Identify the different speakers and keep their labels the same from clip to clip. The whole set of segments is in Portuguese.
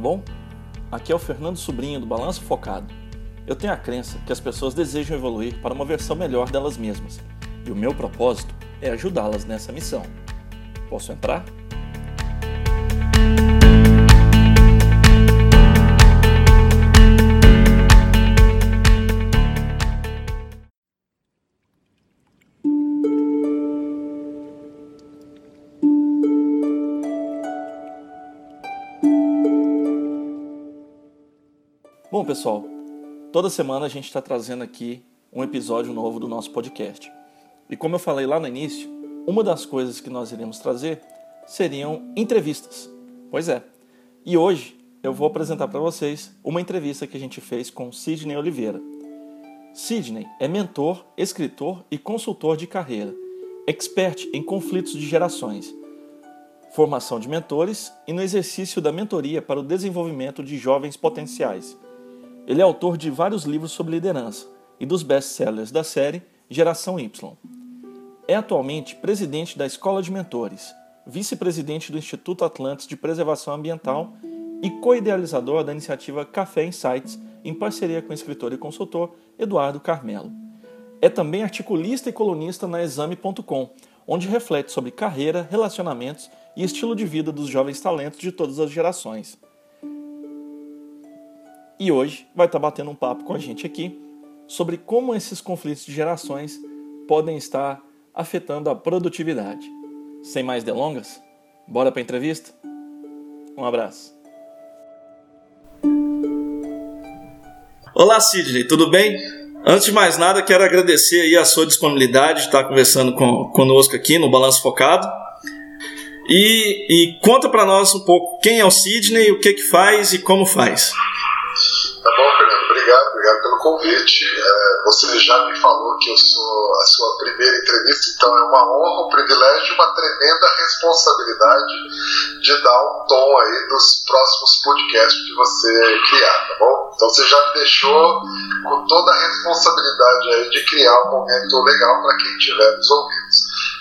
Speaker 1: tudo bom? Aqui é o Fernando Sobrinho do Balanço Focado. Eu tenho a crença que as pessoas desejam evoluir para uma versão melhor delas mesmas, e o meu propósito é ajudá-las nessa missão. Posso entrar? Pessoal, toda semana a gente está trazendo aqui um episódio novo do nosso podcast. E como eu falei lá no início, uma das coisas que nós iremos trazer seriam entrevistas. Pois é. E hoje eu vou apresentar para vocês uma entrevista que a gente fez com Sidney Oliveira. Sidney é mentor, escritor e consultor de carreira, expert em conflitos de gerações, formação de mentores e no exercício da mentoria para o desenvolvimento de jovens potenciais. Ele é autor de vários livros sobre liderança e dos best-sellers da série Geração Y. É atualmente presidente da Escola de Mentores, vice-presidente do Instituto Atlantis de Preservação Ambiental e co-idealizador da iniciativa Café Insights, em parceria com o escritor e consultor Eduardo Carmelo. É também articulista e colunista na Exame.com, onde reflete sobre carreira, relacionamentos e estilo de vida dos jovens talentos de todas as gerações e hoje vai estar batendo um papo com a gente aqui sobre como esses conflitos de gerações podem estar afetando a produtividade. Sem mais delongas, bora para a entrevista? Um abraço. Olá, Sidney, tudo bem? Antes de mais nada, quero agradecer aí a sua disponibilidade de estar conversando com, conosco aqui no Balanço Focado. E, e conta para nós um pouco quem é o Sidney, o que que faz e como faz.
Speaker 2: Tá bom, Fernando? Obrigado, obrigado pelo convite. É, você já me falou que eu sou a sua primeira entrevista, então é uma honra, um privilégio uma tremenda responsabilidade de dar um tom aí dos próximos podcasts que você criar, tá bom? Então você já me deixou com toda a responsabilidade aí de criar um momento legal para quem estiver nos ouvindo.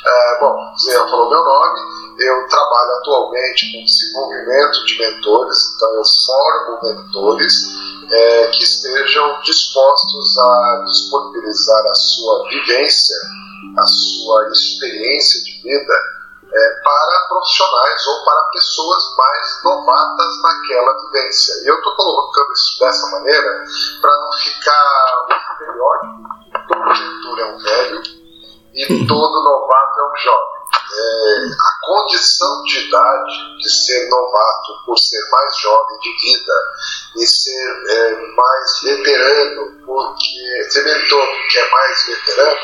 Speaker 2: É, bom, você já falou meu nome, eu trabalho atualmente com desenvolvimento de mentores, então eu formo mentores é, que estejam dispostos a disponibilizar a sua vivência, a sua experiência de vida é, para profissionais ou para pessoas mais novatas naquela vivência. E eu estou colocando isso dessa maneira para não ficar o que todo mentor é um velho e todo novato é um jovem é, a condição de idade de ser novato por ser mais jovem de vida e ser é, mais veterano, porque ser mentor porque é mais veterano,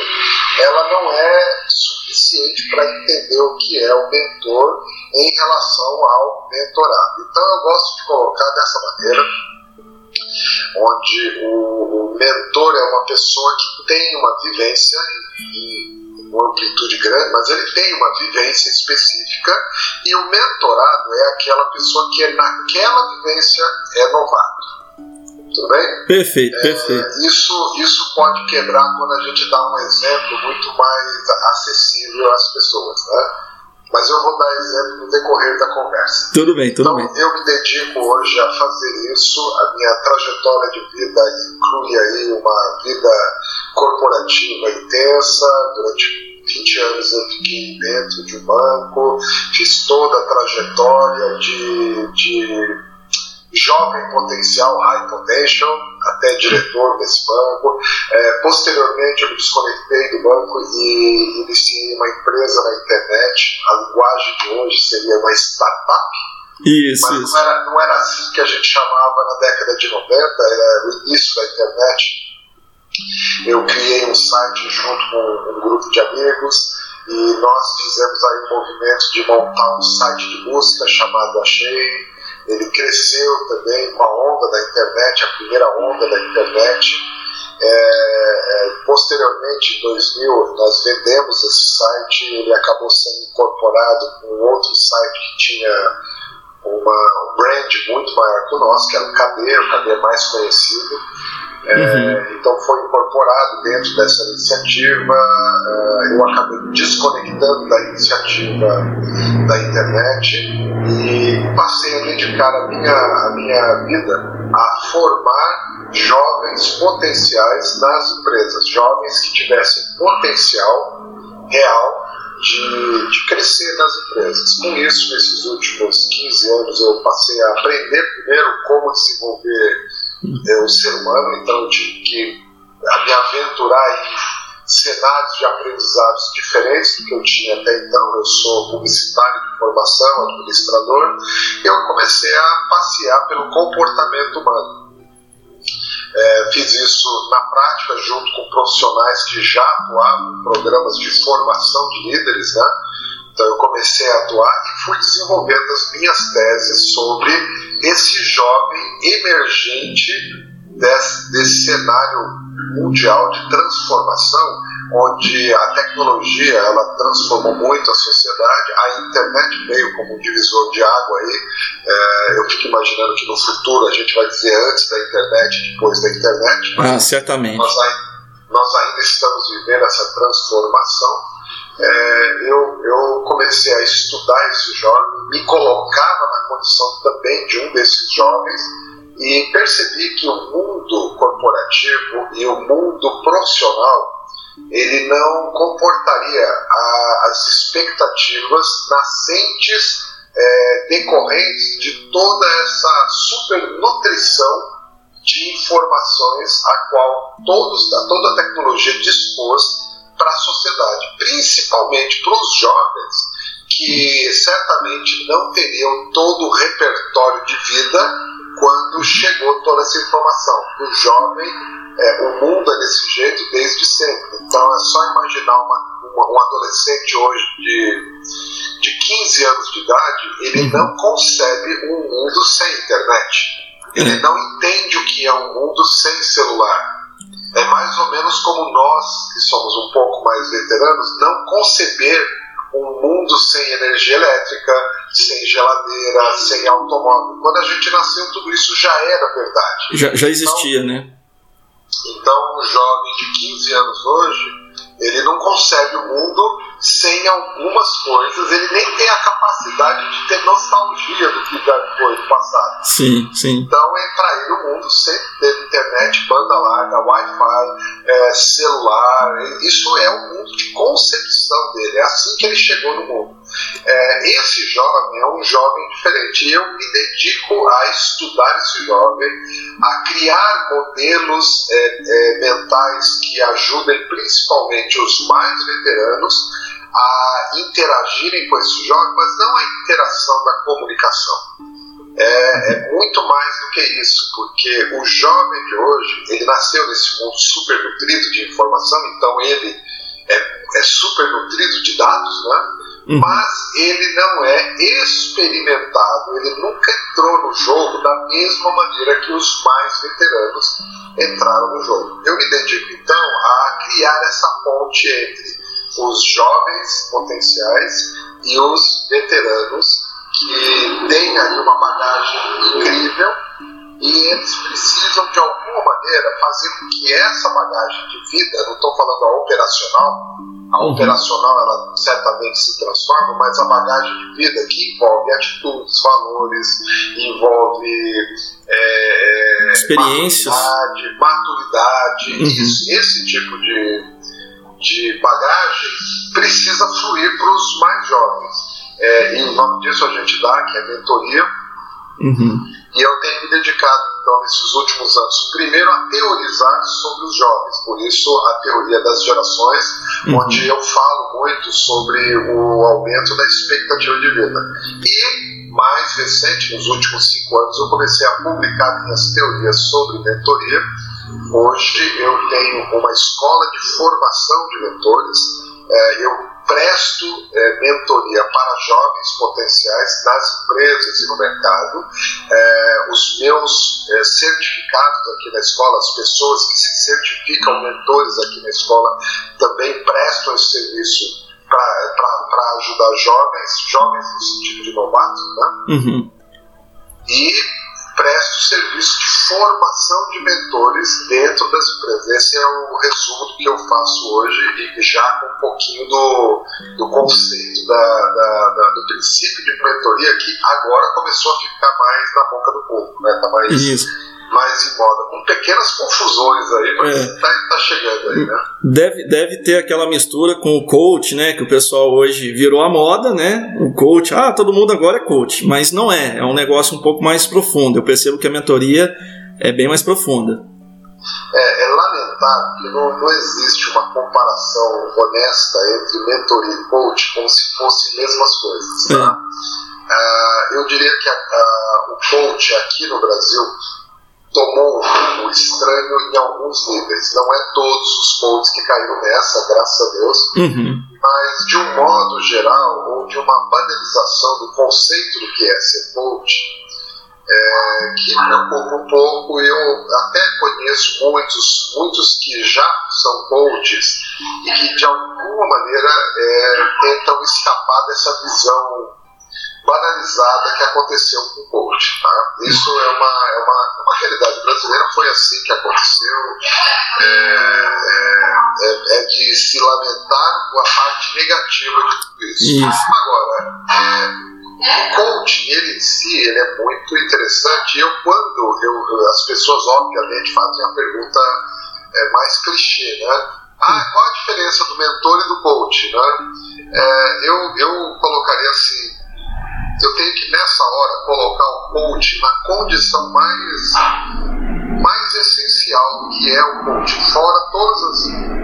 Speaker 2: ela não é suficiente para entender o que é o mentor em relação ao mentorado. Então eu gosto de colocar dessa maneira onde o, o mentor é uma pessoa que tem uma vivência e uma amplitude grande, mas ele tem uma vivência específica e o mentorado é aquela pessoa que naquela vivência é novato. Tudo bem?
Speaker 1: Perfeito, é, perfeito.
Speaker 2: Isso, isso pode quebrar quando a gente dá um exemplo muito mais acessível às pessoas, né? Mas eu vou dar exemplo no decorrer da conversa.
Speaker 1: Tudo bem, tudo
Speaker 2: então,
Speaker 1: bem.
Speaker 2: Eu me dedico hoje a fazer isso. A minha trajetória de vida inclui aí uma vida corporativa intensa. Durante 20 anos eu fiquei dentro de um banco, fiz toda a trajetória de, de jovem potencial, high potential, até diretor desse banco. É, posteriormente, eu me desconectei do banco e iniciei uma empresa na internet. A linguagem de hoje seria uma startup.
Speaker 1: Isso,
Speaker 2: mas
Speaker 1: isso.
Speaker 2: Não, era, não era assim que a gente chamava na década de 90, era o início da internet. Eu criei um site junto com um grupo de amigos e nós fizemos aí um movimento de montar um site de busca chamado Achei ele cresceu também com a onda da internet, a primeira onda da internet. É, é posteriormente, em 2000, nós vendemos esse site, ele acabou sendo incorporado com outro site que tinha uma, um brand muito maior que o nosso, que era o KD, o KD mais conhecido. É, uhum. Então foi incorporado dentro dessa iniciativa. É, eu acabei me desconectando da iniciativa da internet e passei a dedicar a minha, a minha vida a formar jovens potenciais nas empresas, jovens que tivessem potencial real de, de, crescer nas empresas. Com isso, nesses últimos 15 anos, eu passei a aprender primeiro como desenvolver é, o ser humano, então tive que me aventurar em cenários de aprendizados diferentes do que eu tinha até então. Eu sou publicitário de formação, administrador, e eu comecei a passear pelo comportamento humano. É, fiz isso na prática junto com profissionais que já atuavam em programas de formação de líderes, né? Então eu comecei a atuar e fui desenvolvendo as minhas teses sobre esse jovem emergente desse, desse cenário mundial de transformação, onde a tecnologia ela transformou muito a sociedade, a internet veio como um divisor de água aí. É, eu fico imaginando que no futuro a gente vai dizer antes da internet, depois da internet.
Speaker 1: Ah, certamente.
Speaker 2: Nós, nós ainda estamos vivendo essa transformação é, eu, eu comecei a estudar esse jovem, me colocava na condição também de um desses jovens e percebi que o mundo corporativo e o mundo profissional ele não comportaria a, as expectativas nascentes é, decorrentes de toda essa supernutrição de informações a qual todos, toda a tecnologia dispôs para a sociedade, principalmente para os jovens, que certamente não teriam todo o repertório de vida quando chegou toda essa informação. O jovem, é, o mundo é desse jeito desde sempre. Então é só imaginar uma, uma, um adolescente hoje de, de 15 anos de idade, ele uhum. não concebe um mundo sem internet. Ele uhum. não entende o que é um mundo sem celular é mais ou menos como nós, que somos um pouco mais veteranos, não conceber um mundo sem energia elétrica, sem geladeira, sem automóvel. Quando a gente nasceu, tudo isso já era verdade.
Speaker 1: Já, já existia, então, né?
Speaker 2: Então, um jovem de 15 anos hoje ele não concebe o mundo sem algumas coisas, ele nem tem a capacidade de ter nostalgia do que já foi no passado.
Speaker 1: Sim, sim.
Speaker 2: Então é para ele o mundo sempre teve internet, banda larga, Wi-Fi, é, celular, isso é o mundo de concepção dele, é assim que ele chegou no mundo. É, esse jovem é um jovem diferente e eu me dedico a estudar esse jovem, a criar modelos é, é, mentais que ajudem principalmente os mais veteranos a interagirem com esse jovem, mas não a interação da comunicação. É, é, muito mais do que isso, porque o jovem de hoje, ele nasceu nesse mundo super nutrido de informação, então ele é, é super nutrido de dados, né? Uhum. Mas ele não é experimentado, ele nunca entrou no jogo da mesma maneira que os mais veteranos entraram no jogo. Eu me dedico então a criar essa ponte entre os jovens potenciais e os veteranos que têm aí uma bagagem incrível e eles precisam de alguma maneira fazer com que essa bagagem de vida, não estou falando a operacional, a uhum. operacional ela certamente se transforma, mas a bagagem de vida que envolve atitudes, valores, envolve é,
Speaker 1: é experiências,
Speaker 2: maturidade, maturidade uhum. esse, esse tipo de, de bagagem precisa fluir para os mais jovens. É, e o nome disso a gente dá, que é mentoria.
Speaker 1: Uhum.
Speaker 2: E eu tenho me dedicado, então, nesses últimos anos, primeiro a teorizar sobre os jovens, por isso a teoria das gerações, uhum. onde eu falo muito sobre o aumento da expectativa de vida. E, mais recente, nos últimos cinco anos, eu comecei a publicar minhas teorias sobre mentoria. Hoje eu tenho uma escola de formação de mentores. É, eu presto é, mentoria para jovens potenciais nas empresas e no mercado. É, os meus é, certificados aqui na escola, as pessoas que se certificam mentores aqui na escola, também prestam esse serviço para ajudar jovens, jovens no sentido de novatos, né?
Speaker 1: Uhum.
Speaker 2: E presto serviço de formação de mentores dentro das empresas. Esse é o resumo do que eu faço hoje e já com um pouquinho do, do conceito, da, da, da, do princípio de mentoria que agora começou a ficar mais na boca do povo, né? Tá mais,
Speaker 1: Isso
Speaker 2: mais em moda, com pequenas confusões aí, mas é. tá, tá, chegando aí, né?
Speaker 1: Deve, deve ter aquela mistura com o coach, né? Que o pessoal hoje virou a moda, né? O coach, ah, todo mundo agora é coach, mas não é, é um negócio um pouco mais profundo. Eu percebo que a mentoria é bem mais profunda.
Speaker 2: É, é lamentável que não, não existe uma comparação honesta entre mentoria e coach como se fossem mesmas coisas. Tá? É. Uh, eu diria que a, a, o coach aqui no Brasil tomou o estranho em alguns níveis. Não é todos os coaches que caíram nessa, graças a Deus,
Speaker 1: uhum.
Speaker 2: mas de um modo geral, ou de uma banalização do conceito do que é ser coach, é, que preocupa um pouco. Eu até conheço muitos, muitos que já são coaches e que de alguma maneira é, tentam escapar dessa visão banalizada que aconteceu com o coach. Tá? Isso é uma, é uma, uma realidade brasileira, foi assim que aconteceu. É, é, é, é de se lamentar com a parte negativa de tudo isso.
Speaker 1: isso.
Speaker 2: Agora, é, o coaching, ele em si, ele é muito interessante. Eu, quando eu, as pessoas, obviamente, fazem a pergunta é, mais clichê, né? Ah, qual a diferença do mentor e do coach, né? É, eu, eu colocaria assim, eu tenho que nessa hora colocar o coach na condição mais, mais essencial que é o coach, fora todas as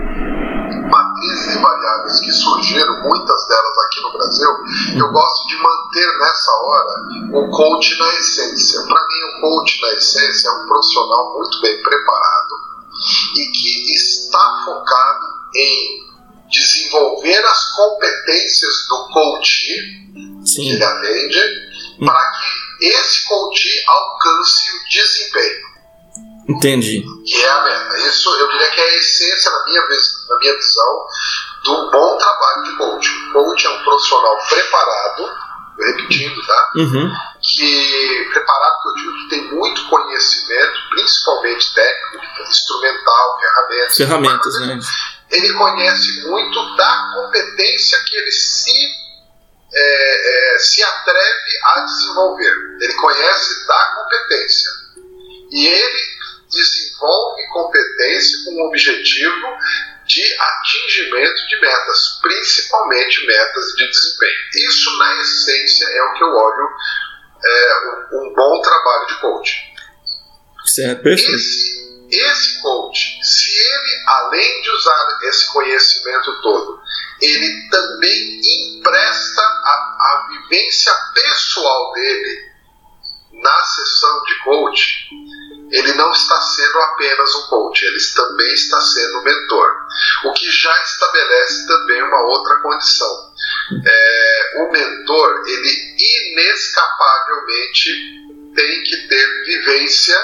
Speaker 2: matrizes e variáveis que surgiram, muitas delas aqui no Brasil, eu gosto de manter nessa hora o coach na essência. Para mim, o coach na essência é um profissional muito bem preparado e que está focado em desenvolver as competências do coach
Speaker 1: Sim.
Speaker 2: que ele atende, hum. para que esse coach alcance o desempenho.
Speaker 1: Entendi.
Speaker 2: Que é a meta. Isso eu diria que é a essência, na minha, na minha visão, do bom trabalho de coach. O coach é um profissional preparado, repetindo, tá?
Speaker 1: Uhum.
Speaker 2: Que preparado que eu digo que tem muito conhecimento, principalmente técnico, instrumental, ferramentas.
Speaker 1: Ferramentas, né?
Speaker 2: Ele conhece muito da competência que ele se é, é, se atreve a desenvolver. Ele conhece da competência. E ele desenvolve competência com o objetivo de atingimento de metas, principalmente metas de desempenho. Isso, na essência, é o que eu olho é, um, um, bom trabalho de coaching.
Speaker 1: Certo, perfeito.
Speaker 2: Esse, esse coach, se ele, além de usar esse conhecimento todo, ele também empresta a, a vivência pessoal dele na sessão de coach, ele não está sendo apenas um coach, ele também está sendo mentor. O que já estabelece também uma outra condição. É, o mentor, ele inescapavelmente tem que ter vivência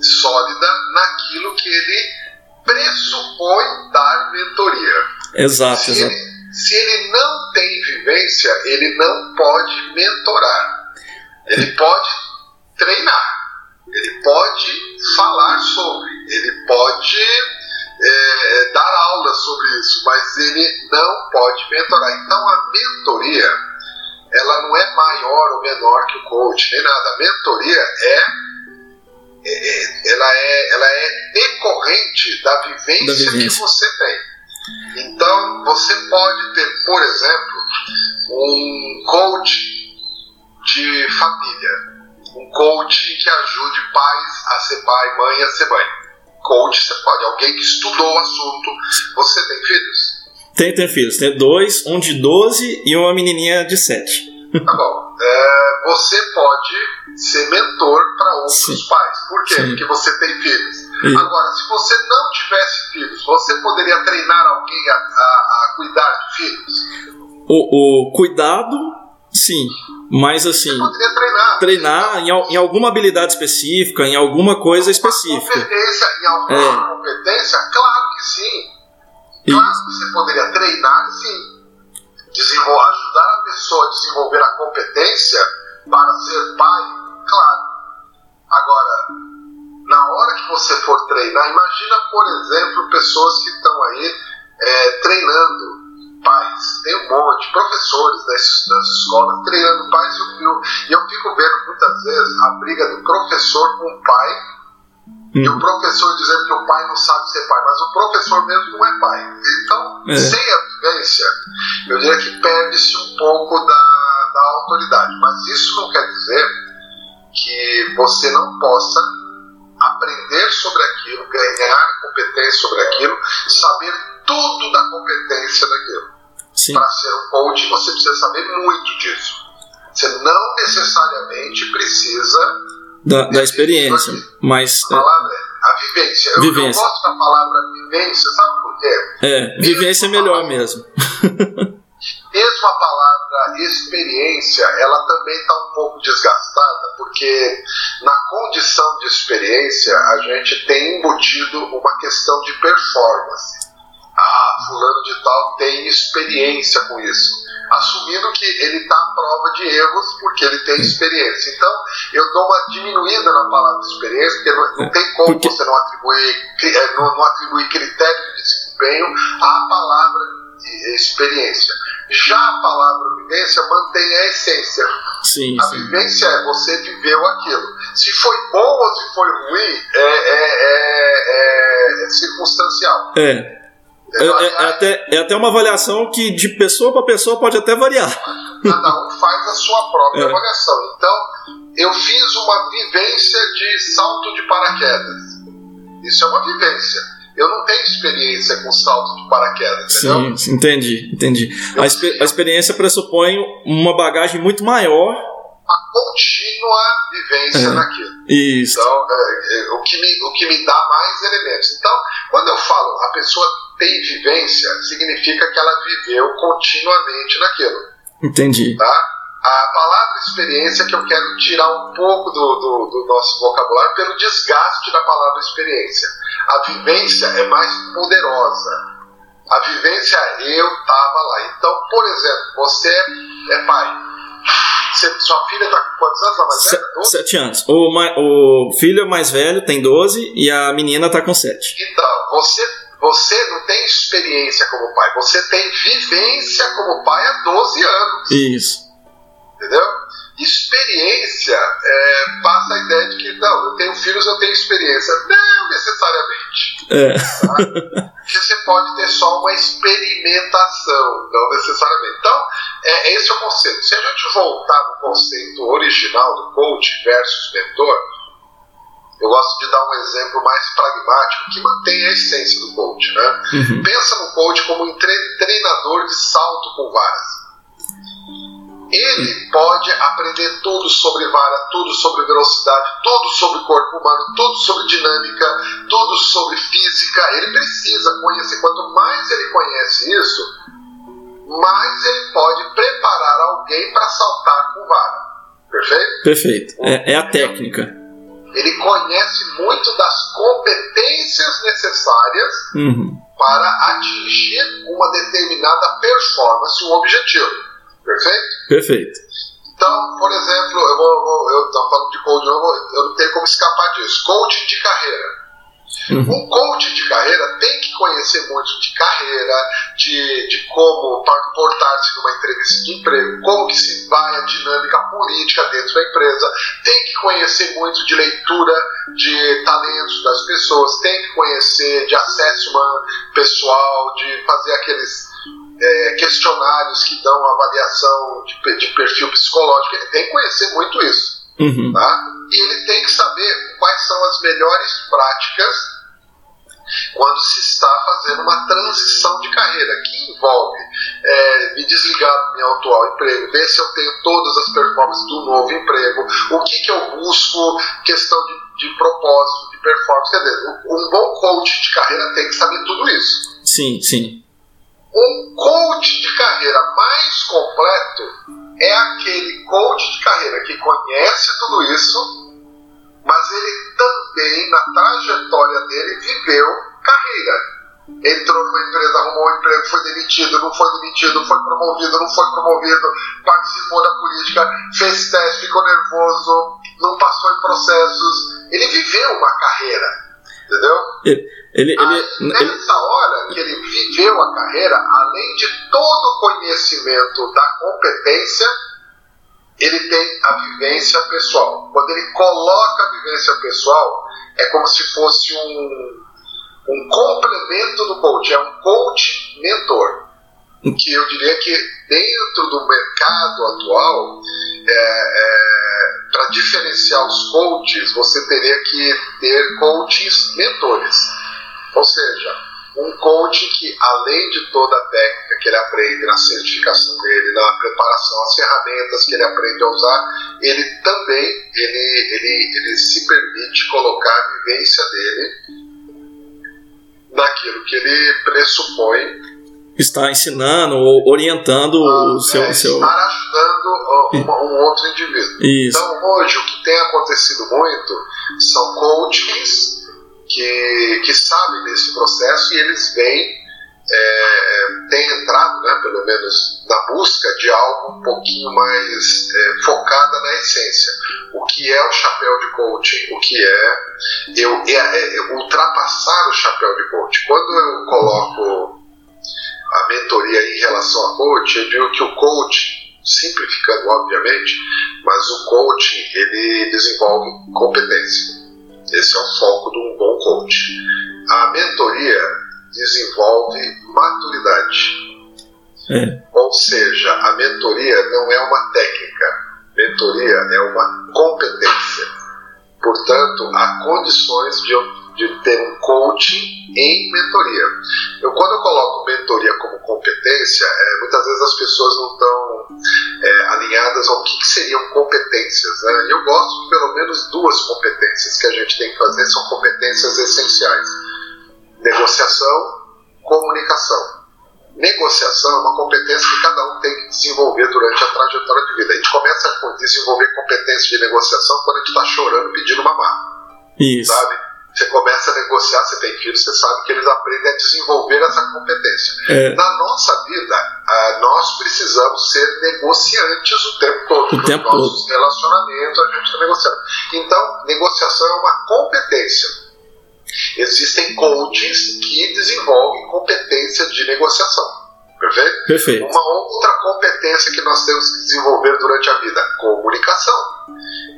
Speaker 2: sólida naquilo que ele pressupõe dar mentoria.
Speaker 1: Exato,
Speaker 2: se
Speaker 1: exato.
Speaker 2: Ele, se ele não tem vivência, ele não pode mentorar. Ele pode treinar, ele pode falar sobre, ele pode é, dar aula sobre isso, mas ele não pode mentorar. Então a mentoria, ela não é maior ou menor que o coach, nem nada. A mentoria é, ela é, ela é decorrente da vivência, da vivência. que você tem. Então, você pode ter, por exemplo, um coach de família, um coach que ajude pais a ser pai, mãe a ser mãe. Coach, você pode, alguém que estudou o assunto. Você tem filhos?
Speaker 1: Tem, tem filhos. Tem dois, um de 12 e uma menininha de 7.
Speaker 2: Tá bom. É, você pode ser mentor para outros Sim. pais. Por quê? Sim. Porque você tem filhos. Agora, se você não tivesse filhos, você poderia treinar alguém a, a, a cuidar de filhos?
Speaker 1: O, o, cuidado, sim. Mas assim. Você
Speaker 2: poderia treinar.
Speaker 1: Treinar em, em, alguma habilidade específica, em alguma coisa específica.
Speaker 2: Competência, em alguma é. competência? Claro que sim. Claro que você poderia treinar, sim. Desenvolver, ajudar a pessoa a desenvolver a competência para ser pai, claro. Agora, aí. Né? Imagina, por exemplo, pessoas que estão aí é, treinando pais, tem um monte, professores das, das escolas treinando pais, e eu, eu, eu fico vendo muitas vezes a briga do professor com o pai, e o professor dizendo que o pai não sabe ser pai, mas o professor mesmo não é pai. Então, é. sem a vivência, eu diria que perde-se um pouco da, da autoridade, mas isso não quer dizer que você não possa aprender sobre aquilo, ganhar competência sobre aquilo, saber tudo da competência daquilo. Para ser um coach, você precisa saber muito disso. Você não necessariamente precisa
Speaker 1: da, da experiência, mas
Speaker 2: a palavra é a vivência. Eu, vivência. eu gosto da palavra vivência, sabe por quê?
Speaker 1: É, vivência é melhor mesmo.
Speaker 2: mesmo a palavra experiência, ela também está um pouco desgastada, porque na condição de experiência a gente tem embutido uma questão de performance ah, fulano de tal tem experiência com isso. Assumindo que ele está à prova de erros porque ele tem experiência. Então, eu dou uma diminuída na palavra experiência, porque não, não tem como porque... você não atribuir, é, não, não atribuir critério de desempenho à palavra experiência. Já a palavra vivência mantém a essência.
Speaker 1: Sim,
Speaker 2: a
Speaker 1: sim.
Speaker 2: vivência é você viveu aquilo. Se foi bom ou se foi ruim, é, é, é, é circunstancial.
Speaker 1: É. É, é, é, até, é até uma avaliação que de pessoa para pessoa pode até variar.
Speaker 2: Cada um faz a sua própria é. avaliação. Então, eu fiz uma vivência de salto de paraquedas. Isso é uma vivência. Eu não tenho experiência com salto de paraquedas,
Speaker 1: entendeu? Sim, entendi, entendi. A, a, experiência pressupõe uma bagagem muito maior.
Speaker 2: A contínua vivência é, naquilo.
Speaker 1: Isso.
Speaker 2: Então, é, é, o, que me, o que me dá mais elementos. Então, quando eu falo a pessoa tem vivência, significa que ela viveu continuamente naquilo.
Speaker 1: Entendi.
Speaker 2: Tá? A palavra experiência que eu quero tirar um pouco do, do, do, nosso vocabulário pelo desgaste da palavra experiência. A vivência é mais poderosa. A vivência eu estava lá. Então, por exemplo, você é pai. Você, sua filha está com quantos anos? A mais
Speaker 1: velha? Sete anos. O, o filho mais velho tem 12 e a menina está com 7.
Speaker 2: Então, você você não tem experiência como pai, você tem vivência como pai há 12 anos.
Speaker 1: Isso.
Speaker 2: Entendeu? Experiência é, passa a ideia de que, não, eu tenho filhos, eu tenho experiência. Não necessariamente.
Speaker 1: É.
Speaker 2: Tá? Você pode ter só uma experimentação, não necessariamente. Então, é, esse é o conceito. Se a gente voltar no conceito original do coach versus mentor, eu gosto de dar um exemplo mais pragmático que mantém a essência do coach. Né? Uhum. Pensa no coach como um treinador de salto com varas. Ele pode aprender tudo sobre vara, tudo sobre velocidade, tudo sobre corpo humano, tudo sobre dinâmica, tudo sobre física. Ele precisa conhecer. Quanto mais ele conhece isso, mais ele pode preparar alguém para saltar com vara. Perfeito?
Speaker 1: Perfeito. É, é a técnica
Speaker 2: ele conhece muito das competências necessárias
Speaker 1: uhum.
Speaker 2: para atingir uma determinada performance, um objetivo. Perfeito?
Speaker 1: Perfeito.
Speaker 2: Então, por exemplo, eu vou, eu estou falando de coaching, eu, eu não tenho como escapar disso. Coaching de carreira. Uhum. Um coach de carreira tem que conhecer muito de carreira, de, de como portar-se numa entrevista de emprego, como que se vai a dinâmica política dentro da empresa, tem que conhecer muito de leitura de talentos das pessoas, tem que conhecer de assessment pessoal, de fazer aqueles é, questionários que dão avaliação de, de perfil psicológico, ele tem que conhecer muito isso.
Speaker 1: Uhum.
Speaker 2: Tá? E ele tem que saber quais são as melhores práticas quando se está fazendo uma transição de carreira, que envolve é, me desligar do meu atual emprego, ver se eu tenho todas as performances do novo emprego, o que, que eu busco, questão de, de propósito, de performance. Quer dizer, um bom coach de carreira tem que saber tudo isso.
Speaker 1: Sim, sim.
Speaker 2: Um coach de carreira mais completo é aquele coach de carreira que conhece tudo isso, mas ele também, na trajetória dele, viveu carreira. Entrou numa empresa, arrumou um emprego, foi demitido, não foi demitido, foi promovido, não foi promovido, participou da política, fez teste, ficou nervoso, não passou em processos. Ele viveu uma carreira. Entendeu?
Speaker 1: Ele, ele,
Speaker 2: Aí,
Speaker 1: ele,
Speaker 2: nessa
Speaker 1: ele-
Speaker 2: hora que ele viveu a carreira, além de todo o conhecimento da competência, ele tem a vivência pessoal. Quando ele coloca a vivência pessoal, é como se fosse um, um complemento do coach, é um coach mentor. Que eu diria que dentro do mercado atual, para diferenciar os coaches, você teria que ter coaches mentores. Ou seja, um coach que, além de toda a técnica que ele aprende na certificação dele, na preparação, as ferramentas que ele aprende a usar, ele também ele, ele, ele se permite colocar a vivência dele naquilo que ele pressupõe
Speaker 1: está ensinando ou orientando o seu.
Speaker 2: é,
Speaker 1: seu...
Speaker 2: estar ajudando ó, uma- um outro indivíduo.
Speaker 1: Isso.
Speaker 2: Então, hoje, o que tem acontecido muito são coaches que, que sabem desse processo e eles vêm, é, têm entrado, né, pelo menos, na busca de algo um pouquinho mais é, focada na essência. O que é o chapéu de coaching? O que é, eu, é, é ultrapassar o chapéu de coaching? Quando eu coloco a mentoria em relação a coach, eu digo que o coach, simplificando obviamente, mas o coach ele desenvolve competência. Esse é o foco de um bom coach. A mentoria desenvolve maturidade.
Speaker 1: É.
Speaker 2: Ou seja, a mentoria não é uma técnica, mentoria é uma competência. Portanto, há condições de, eu- de ter um coaching em mentoria. Eu, quando eu coloco mentoria como competência, é, muitas vezes as pessoas não estão é, alinhadas ao que, que seriam competências. Né? E eu gosto de pelo menos duas competências que a gente tem que fazer, são competências essenciais: negociação, comunicação. Negociação é uma competência que cada um tem que desenvolver durante a trajetória de vida. A gente começa a desenvolver competência de negociação quando a gente está chorando pedindo mamar
Speaker 1: Isso.
Speaker 2: sabe? Você começa a negociar, você tem filhos, você sabe que eles aprendem a desenvolver essa competência.
Speaker 1: É.
Speaker 2: Na nossa vida, ah, nós precisamos ser negociantes o tempo todo.
Speaker 1: O
Speaker 2: Nos
Speaker 1: tempo
Speaker 2: nossos relacionamentos, a gente está negociando. Então, negociação é uma competência. Existem coaches que desenvolvem competência de negociação. Perfeito?
Speaker 1: Perfeito.
Speaker 2: Uma outra competência que nós temos que desenvolver durante a vida: comunicação.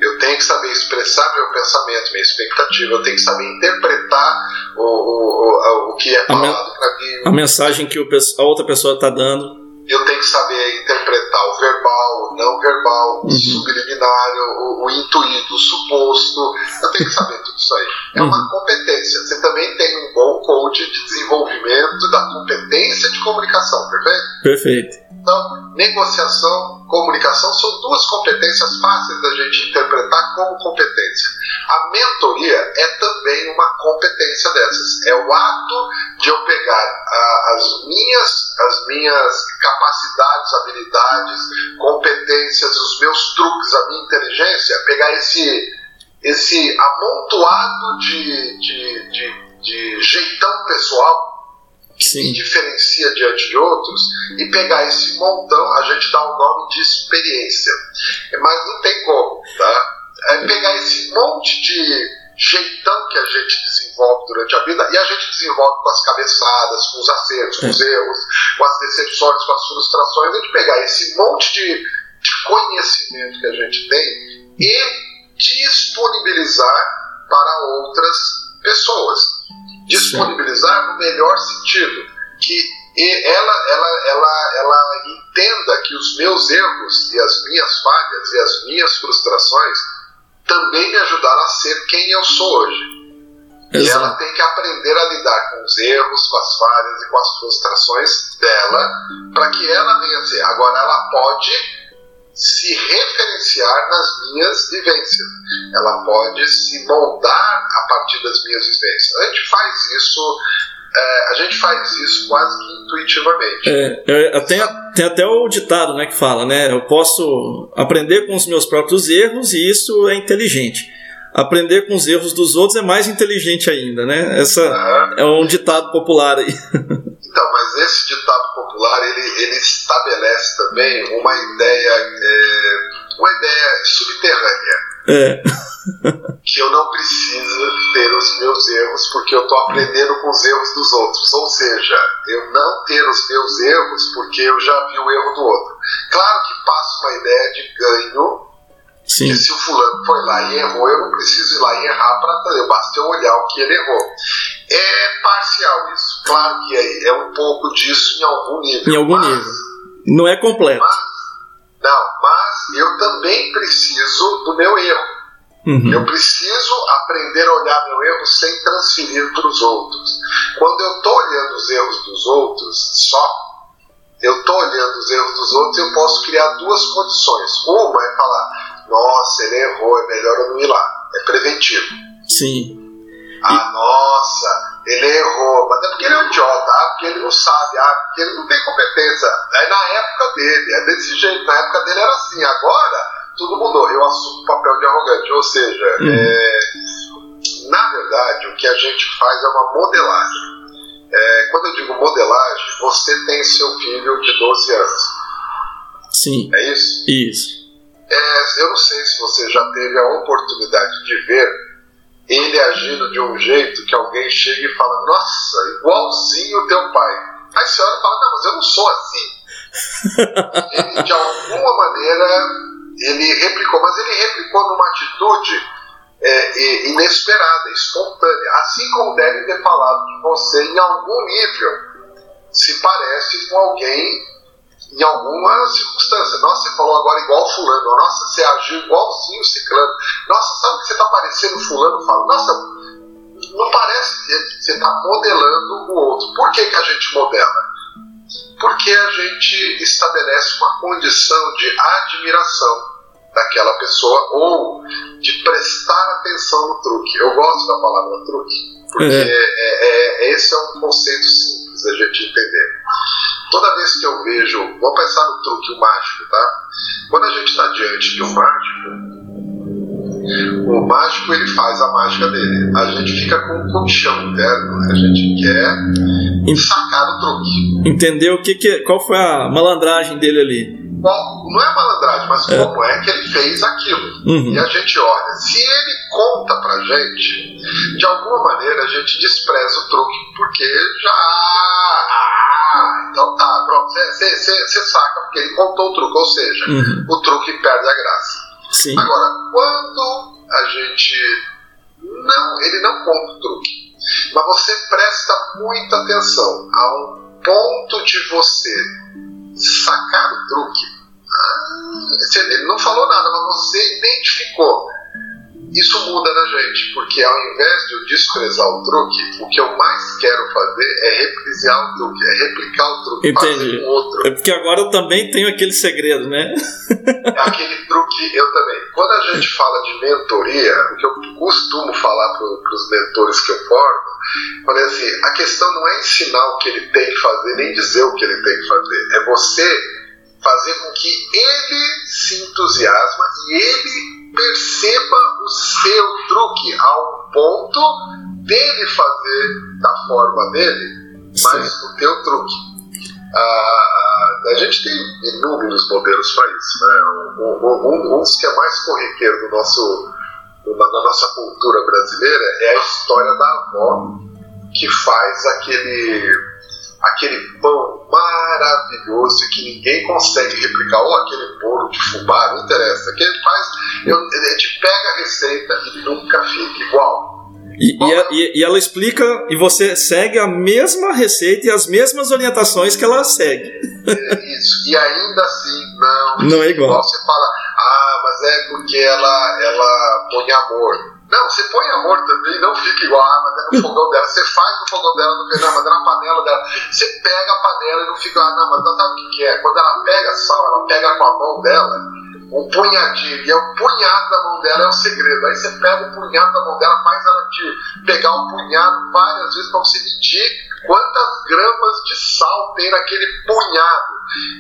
Speaker 2: Eu tenho que saber expressar meu pensamento, minha expectativa, eu tenho que saber interpretar o, o, o, o que é falado para mim,
Speaker 1: A mensagem que o a outra pessoa está dando.
Speaker 2: eu tenho que saber interpretar o verbal, o não verbal, o
Speaker 1: Uhum.
Speaker 2: subliminar, o, o intuído, o suposto. Eu tenho que saber tudo isso aí. É uma
Speaker 1: Uhum.
Speaker 2: competência. Você também tem um bom coach de desenvolvimento da competência de comunicação, perfeito?
Speaker 1: Perfeito.
Speaker 2: Então, negociação, comunicação são duas competências fáceis da gente interpretar como competência. A mentoria é também uma competência dessas. É o ato de eu pegar ah, as minhas, as minhas capacidades, habilidades, competências, os meus truques, a minha inteligência, pegar esse, esse amontoado de, de, de, de jeitão pessoal
Speaker 1: Sim.
Speaker 2: diferencia diante de outros e pegar esse montão, a gente dá o nome de experiência. Mas não tem como, tá? É pegar esse monte de jeitão que a gente desenvolve durante a vida e a gente desenvolve com as cabeçadas, com os acertos, com os erros, com as decepções, com as frustrações, a gente pegar esse monte de, de conhecimento que a gente tem e disponibilizar para outras pessoas disponibilizar no melhor sentido, que ela, ela, ela, ela entenda que os meus erros e as minhas falhas e as minhas frustrações também me ajudaram a ser quem eu sou hoje. E ela
Speaker 1: Exato.
Speaker 2: tem que aprender a lidar com os erros, com as falhas e com as frustrações dela, para que ela venha a ser. Agora ela pode se referenciar nas minhas vivências. Ela pode se moldar a partir das minhas vivências. A gente faz isso, é, a gente faz isso quase que intuitivamente.
Speaker 1: É, é, tem, tem até o ditado né, que fala, né? Eu posso aprender com os meus próprios erros e isso é inteligente. Aprender com os erros dos outros é mais inteligente ainda, né? Essa é um ditado popular aí.
Speaker 2: Então, mas esse ditado popular ele, ele estabelece também uma ideia, é, uma ideia subterrânea.
Speaker 1: É,
Speaker 2: que eu não preciso ter os meus erros porque eu estou aprendendo com os erros dos outros. Ou seja, eu não ter os meus erros porque eu já vi o erro do outro. Claro que passa uma ideia de ganho. Sim. Que se o fulano foi lá e errou, eu não preciso ir lá e errar para fazer, basta eu olhar o que ele errou. É parcial isso. Claro que é, é um pouco disso em algum nível.
Speaker 1: Em algum mas, nível. Não é completo.
Speaker 2: Mas, não, mas eu também preciso do meu erro. Uhum. Eu preciso aprender a olhar meu erro sem transferir para os outros. Quando eu estou olhando os erros dos outros só, eu estou olhando os erros dos outros, eu posso criar duas condições. Uma é falar, nossa, ele errou, é melhor eu não ir lá. É preventivo.
Speaker 1: Sim.
Speaker 2: Ah, nossa, ele errou. Mas é porque ele é um idiota, ah, porque ele não sabe, ah, porque ele não tem competência. É na época dele, é desse jeito. Na época dele era assim. Agora tudo mudou. Eu assumo o papel de arrogante. Ou seja, uhum. é, na verdade, o que a gente faz é uma modelagem. É, quando eu digo modelagem, você tem seu filho de 12 anos.
Speaker 1: Sim.
Speaker 2: É isso?
Speaker 1: Isso.
Speaker 2: É, eu não sei se você já teve a oportunidade de ver ele agindo de um jeito que alguém chega e fala: Nossa, igualzinho teu pai. Aí a senhora fala: Não, mas eu não sou assim. ele, de alguma maneira, ele replicou, mas ele replicou numa atitude é, inesperada, espontânea, assim como deve ter falado que você, em algum nível, se parece com alguém em alguma circunstância. Nossa, você falou agora igual fulano. Nossa, você agiu igualzinho ciclano. Nossa, sabe que você está parecendo fulano? Fala, nossa, não parece. Você está modelando o outro. Por que, que a gente modela? Porque a gente estabelece uma condição de admiração daquela pessoa ou de prestar atenção no truque. Eu gosto da palavra truque, porque é. É, é, esse é um conceito simples da gente entender. Toda vez que eu vejo, vamos pensar no truque, o mágico, tá? Quando a gente está diante de um mágico, o mágico ele faz a mágica dele. A gente fica com um colchão interno, a gente quer sacar o truque.
Speaker 1: Entendeu o que, que qual foi a malandragem dele ali?
Speaker 2: qual, não é malandragem, mas é. como é que ele fez aquilo. Uhum. E a gente olha, se ele conta pra gente, de alguma maneira a gente despreza o truque, porque já. Ah, então tá, pronto, você saca, porque ele contou o truque, ou seja, uhum. o truque perde a graça.
Speaker 1: Sim.
Speaker 2: Agora, quando a gente. Não, ele não conta o truque, mas você presta muita atenção a um ponto de você sacar o truque. Ah, ele não falou nada, mas você identificou. Isso muda na gente, porque ao invés de eu desprezar o truque, o que eu mais quero fazer é replicar o truque, é replicar o truque,
Speaker 1: Entendi. fazer com outro. É porque agora eu também tenho aquele segredo, né?
Speaker 2: aquele truque eu também. Quando a gente fala de mentoria, o que eu costumo falar para os mentores que eu formo, falei assim, a questão não é ensinar o que ele tem que fazer, nem dizer o que ele tem que fazer. É você fazer com que ele se entusiasma e ele perceba o seu truque a um ponto dele fazer da forma dele, mas Sim. o teu truque. Ah, a gente tem inúmeros modelos para isso. Né? Um, um, um, dos que é mais corriqueiro no nosso, na, na nossa cultura brasileira é a história da avó que faz aquele, aquele pão maravilhoso que ninguém consegue replicar, ou aquele bolo de fubá, não interessa. Que ele faz, eu, a gente pega a receita e nunca fica igual.
Speaker 1: E, e, e, ela explica, e você segue a mesma receita e as mesmas orientações que ela segue.
Speaker 2: É isso, e ainda assim, não.
Speaker 1: Não é igual.
Speaker 2: Você fala, ah, mas é porque ela, ela põe amor. Não, você põe amor também, não fica igual, mas é no fogão dela. Você faz no fogão dela, não, não mas na panela dela. Você pega a panela e não fica, ah, não, mas não sabe o que, é? Quando ela pega sal, ela pega com a mão dela um punhadinho, e é o punhado da mão dela é o segredo. Aí você pega o punhado da mão dela, faz ela te pegar o punhado várias vezes para você medir quantas gramas de sal tem naquele punhado.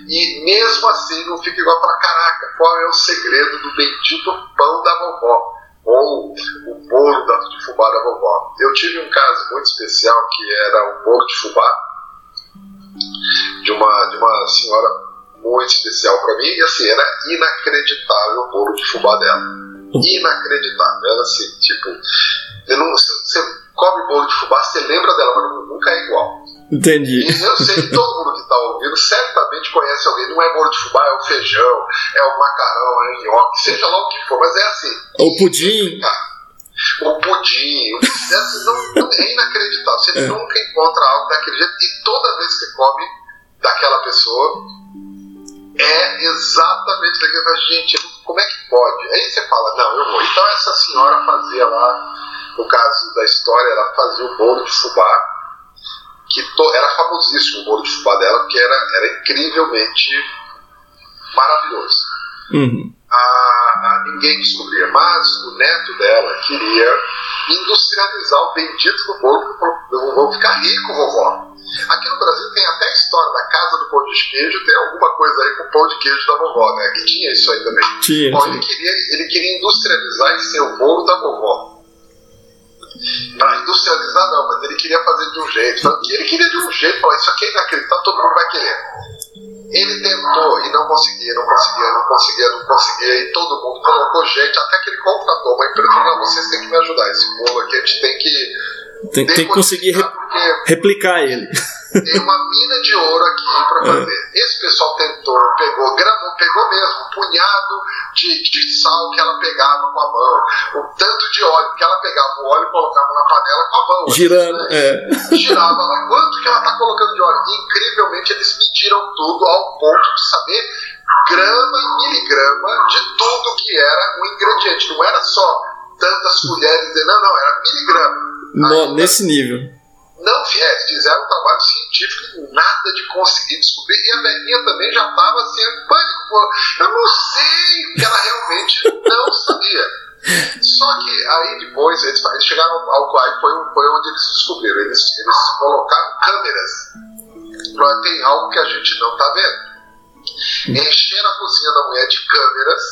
Speaker 2: E mesmo assim não fica igual para caraca, qual é o segredo do bendito pão da vovó? Ou o bolo de fubá da vovó. Eu tive um caso muito especial que era um bolo de fubá de uma, de uma senhora muito especial para mim e assim, era inacreditável o bolo de fubá dela. Inacreditável. Ela assim, tipo, você come bolo de fubá, você lembra dela, mas nunca é igual.
Speaker 1: Entendi.
Speaker 2: E eu sei que todo mundo que está ouvindo certamente conhece alguém. Não é bolo de fubá, é o feijão, é o macarrão, é o nhoque, seja lá o que for, mas é assim.
Speaker 1: O pudim.
Speaker 2: O pudim. É, assim, não, não, é inacreditável. Você é. nunca encontra algo daquele jeito. E toda vez que come daquela pessoa, é exatamente daquele. Gente, como é que pode? Aí você fala, não, eu vou. Então essa senhora fazia lá, no caso da história, ela fazia o bolo de fubá que to, era famosíssimo o bolo de fubá dela, porque era, era incrivelmente maravilhoso.
Speaker 1: Uhum.
Speaker 2: A, a, ninguém descobria, mas o neto dela queria industrializar o bendito do bolo, vou ficar rico, vovó. Aqui no Brasil tem até a história da casa do pão de queijo, tem alguma coisa aí com o pão de queijo da vovó, né? Que tinha isso aí também.
Speaker 1: Tinha.
Speaker 2: Bom, ele queria, ele queria industrializar e ser o bolo da vovó para industrializar não, mas ele queria fazer de um jeito. Ele queria de um jeito, falar, isso aqui é inacreditável, todo mundo vai querer. Ele tentou e não conseguia, não conseguia, não conseguia, não conseguia, e todo mundo colocou gente, até que ele contratou uma empresa, não, vocês têm que me ajudar, esse bolo aqui a gente tem que...
Speaker 1: Tem, tem que conseguir re replicar ele
Speaker 2: tem uma mina de ouro aqui para é. fazer. Esse pessoal tentou, pegou, gramou, pegou mesmo um punhado de, de sal que ela pegava com a mão, um tanto de óleo, que ela pegava o óleo e colocava na panela com a mão.
Speaker 1: Girando, assim, né?
Speaker 2: é. Girava lá. Quanto que ela tá colocando de óleo? Incrivelmente eles mediram tudo ao ponto de saber grama e miligrama de tudo que era o ingrediente. Não era só tantas colheres, não, não, era miligrama.
Speaker 1: No, nesse nível
Speaker 2: não é, fizeram um trabalho científico e nada de conseguir descobrir. E a velhinha também já estava assim, em pânico. Eu não sei, porque ela realmente não sabia. Só que aí depois eles, eles chegaram ao aí foi, foi onde eles descobriram. Eles, eles colocaram câmeras. Pra, tem algo que a gente não está vendo. Encheram a cozinha da mulher de câmeras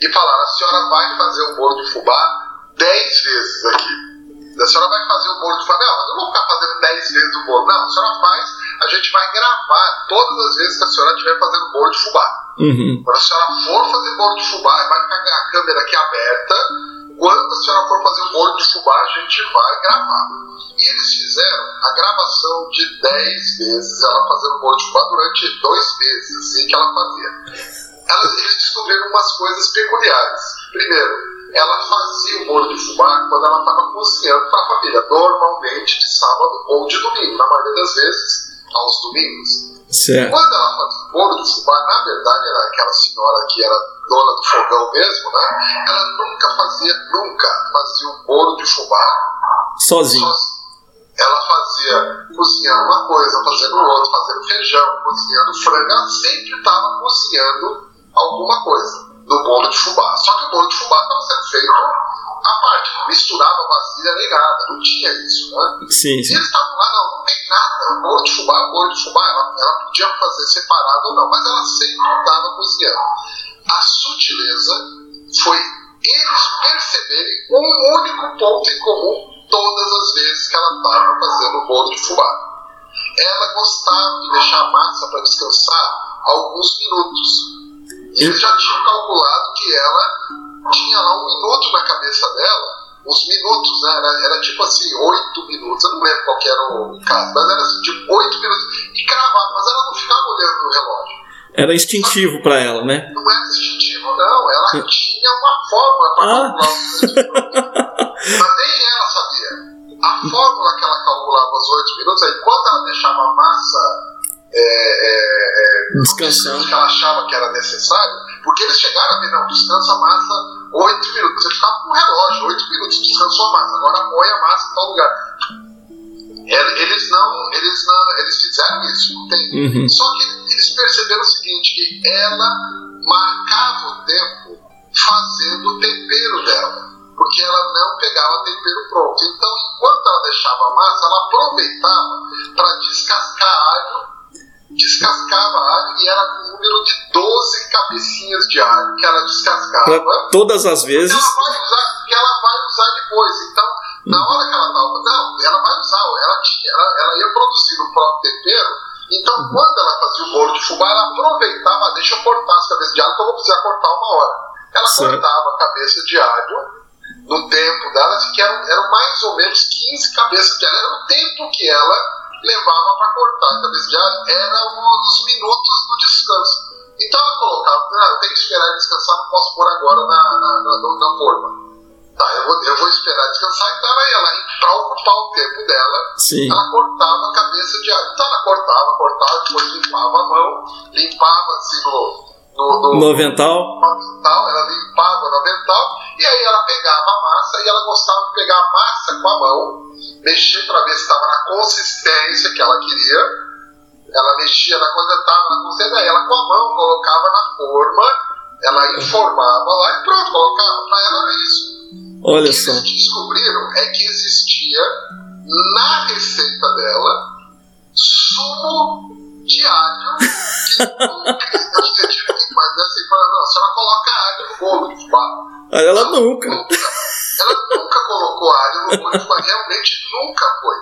Speaker 2: e falaram: a senhora vai fazer um bolo de fubá dez vezes aqui. A senhora vai fazer o bolo de fubá. Não, eu não vou ficar fazendo 10 vezes o bolo. Não, a senhora faz, a gente vai gravar todas as vezes que a senhora estiver fazendo bolo de fubá.
Speaker 1: Uhum.
Speaker 2: Quando a senhora for fazer bolo de fubá, vai ficar a câmera aqui aberta. Quando a senhora for fazer o bolo de fubá, a gente vai gravar. E eles fizeram a gravação de 10 vezes ela fazendo bolo de fubá durante dois meses, assim que ela fazia. Elas, eles descobriram umas coisas peculiares. Primeiro, ela fazia o bolo de fubá quando ela estava cozinhando para a família, normalmente de sábado ou de domingo, na maioria das vezes aos domingos.
Speaker 1: Certo.
Speaker 2: Quando ela fazia o bolo de fubá, na verdade era aquela senhora que era dona do fogão mesmo, né? Ela nunca fazia, nunca fazia o bolo de fubá
Speaker 1: sozinha.
Speaker 2: Ela fazia cozinhando uma coisa, fazendo outra, fazendo feijão, cozinhando frango. Ela sempre estava cozinhando alguma coisa do bolo de fubá. Só que o bolo de fubá estava sendo feito à parte, misturava vasilha nada, não tinha isso, né?
Speaker 1: Sim, sim.
Speaker 2: E eles estavam lá, não, não tem nada, bolo de fubá, bolo de fubá, ela, ela podia fazer separado ou não, mas ela sempre estava cozinhando. A sutileza foi eles perceberem um único ponto em comum todas as vezes que ela estava fazendo o bolo de fubá. Ela gostava de deixar a massa para descansar alguns minutos eles já tinham calculado que ela tinha lá um minuto na cabeça dela, os minutos, né? Era, era tipo assim, oito minutos, eu não lembro qual era o caso, mas era assim, tipo oito minutos, e cravado, mas ela não ficava olhando no relógio.
Speaker 1: Era instintivo para ela, né?
Speaker 2: Não era instintivo, não. Ela tinha uma fórmula para ah. calcular os minutos. Mas nem ela sabia. A fórmula que ela calculava os oito minutos, aí quando ela deixava a massa é, é, é
Speaker 1: descansando.
Speaker 2: que ela achava que era necessário, porque eles chegaram a ver, não, descansa a massa 8 minutos. Ele ficava com o relógio, 8 minutos, descansou a massa, agora põe a massa em tal lugar. Eles não, eles não, eles fizeram isso, tem.
Speaker 1: Uhum.
Speaker 2: Só que eles perceberam o seguinte, que ela marcava o tempo fazendo o tempero dela porque ela não pegava tempero pronto. Então, enquanto ela deixava a massa, ela aproveitava para descascar alho descascava alho e era um número de 12 cabecinhas de alho que ela descascava. Pra
Speaker 1: todas as vezes. Que
Speaker 2: ela vai usar, que ela vai usar depois. Então, na hum. hora que ela estava. Não, ela vai usar, ela, tinha, ela, ela ia produzir o próprio tempero. Então, uhum. quando ela fazia o bolo de fubá, ela aproveitava, deixa eu cortar as cabeças de alho, que eu vou precisar cortar uma hora. ela cortava a cabeça de alho no tempo dela, assim, que eram, eram mais ou menos 15 cabeças de alho. Era o tempo que ela levava para cortar a cabeça de alho, era os minutos do descanso. Então ela colocava, ah, tenho que esperar descansar, não posso pôr agora na, na, na, na forma. Tá, eu vou, eu vou esperar descansar, então ela ia lá, para ocupar o tempo dela,
Speaker 1: Sim.
Speaker 2: ela cortava a cabeça de alho. Então ela cortava, cortava, depois limpava a mão, limpava assim no, no, no,
Speaker 1: no avental.
Speaker 2: No avental, ela limpava no avental, e aí ela pegava a massa e ela gostava de pegar a massa com a mão, mexer para ver se estava na consistência que ela queria. Ela mexia na coisa, estava na consistência, aí ela com a mão colocava na forma, ela informava lá e pronto, colocava. Para ela era isso.
Speaker 1: Olha
Speaker 2: o que
Speaker 1: só.
Speaker 2: eles descobriram é que existia na receita dela sumo de alho que tinha mas assim, fala, não, a senhora coloca alho no bolo de fubá.
Speaker 1: Ela não, nunca. nunca.
Speaker 2: Ela nunca colocou alho no bolo de fubá, realmente nunca foi.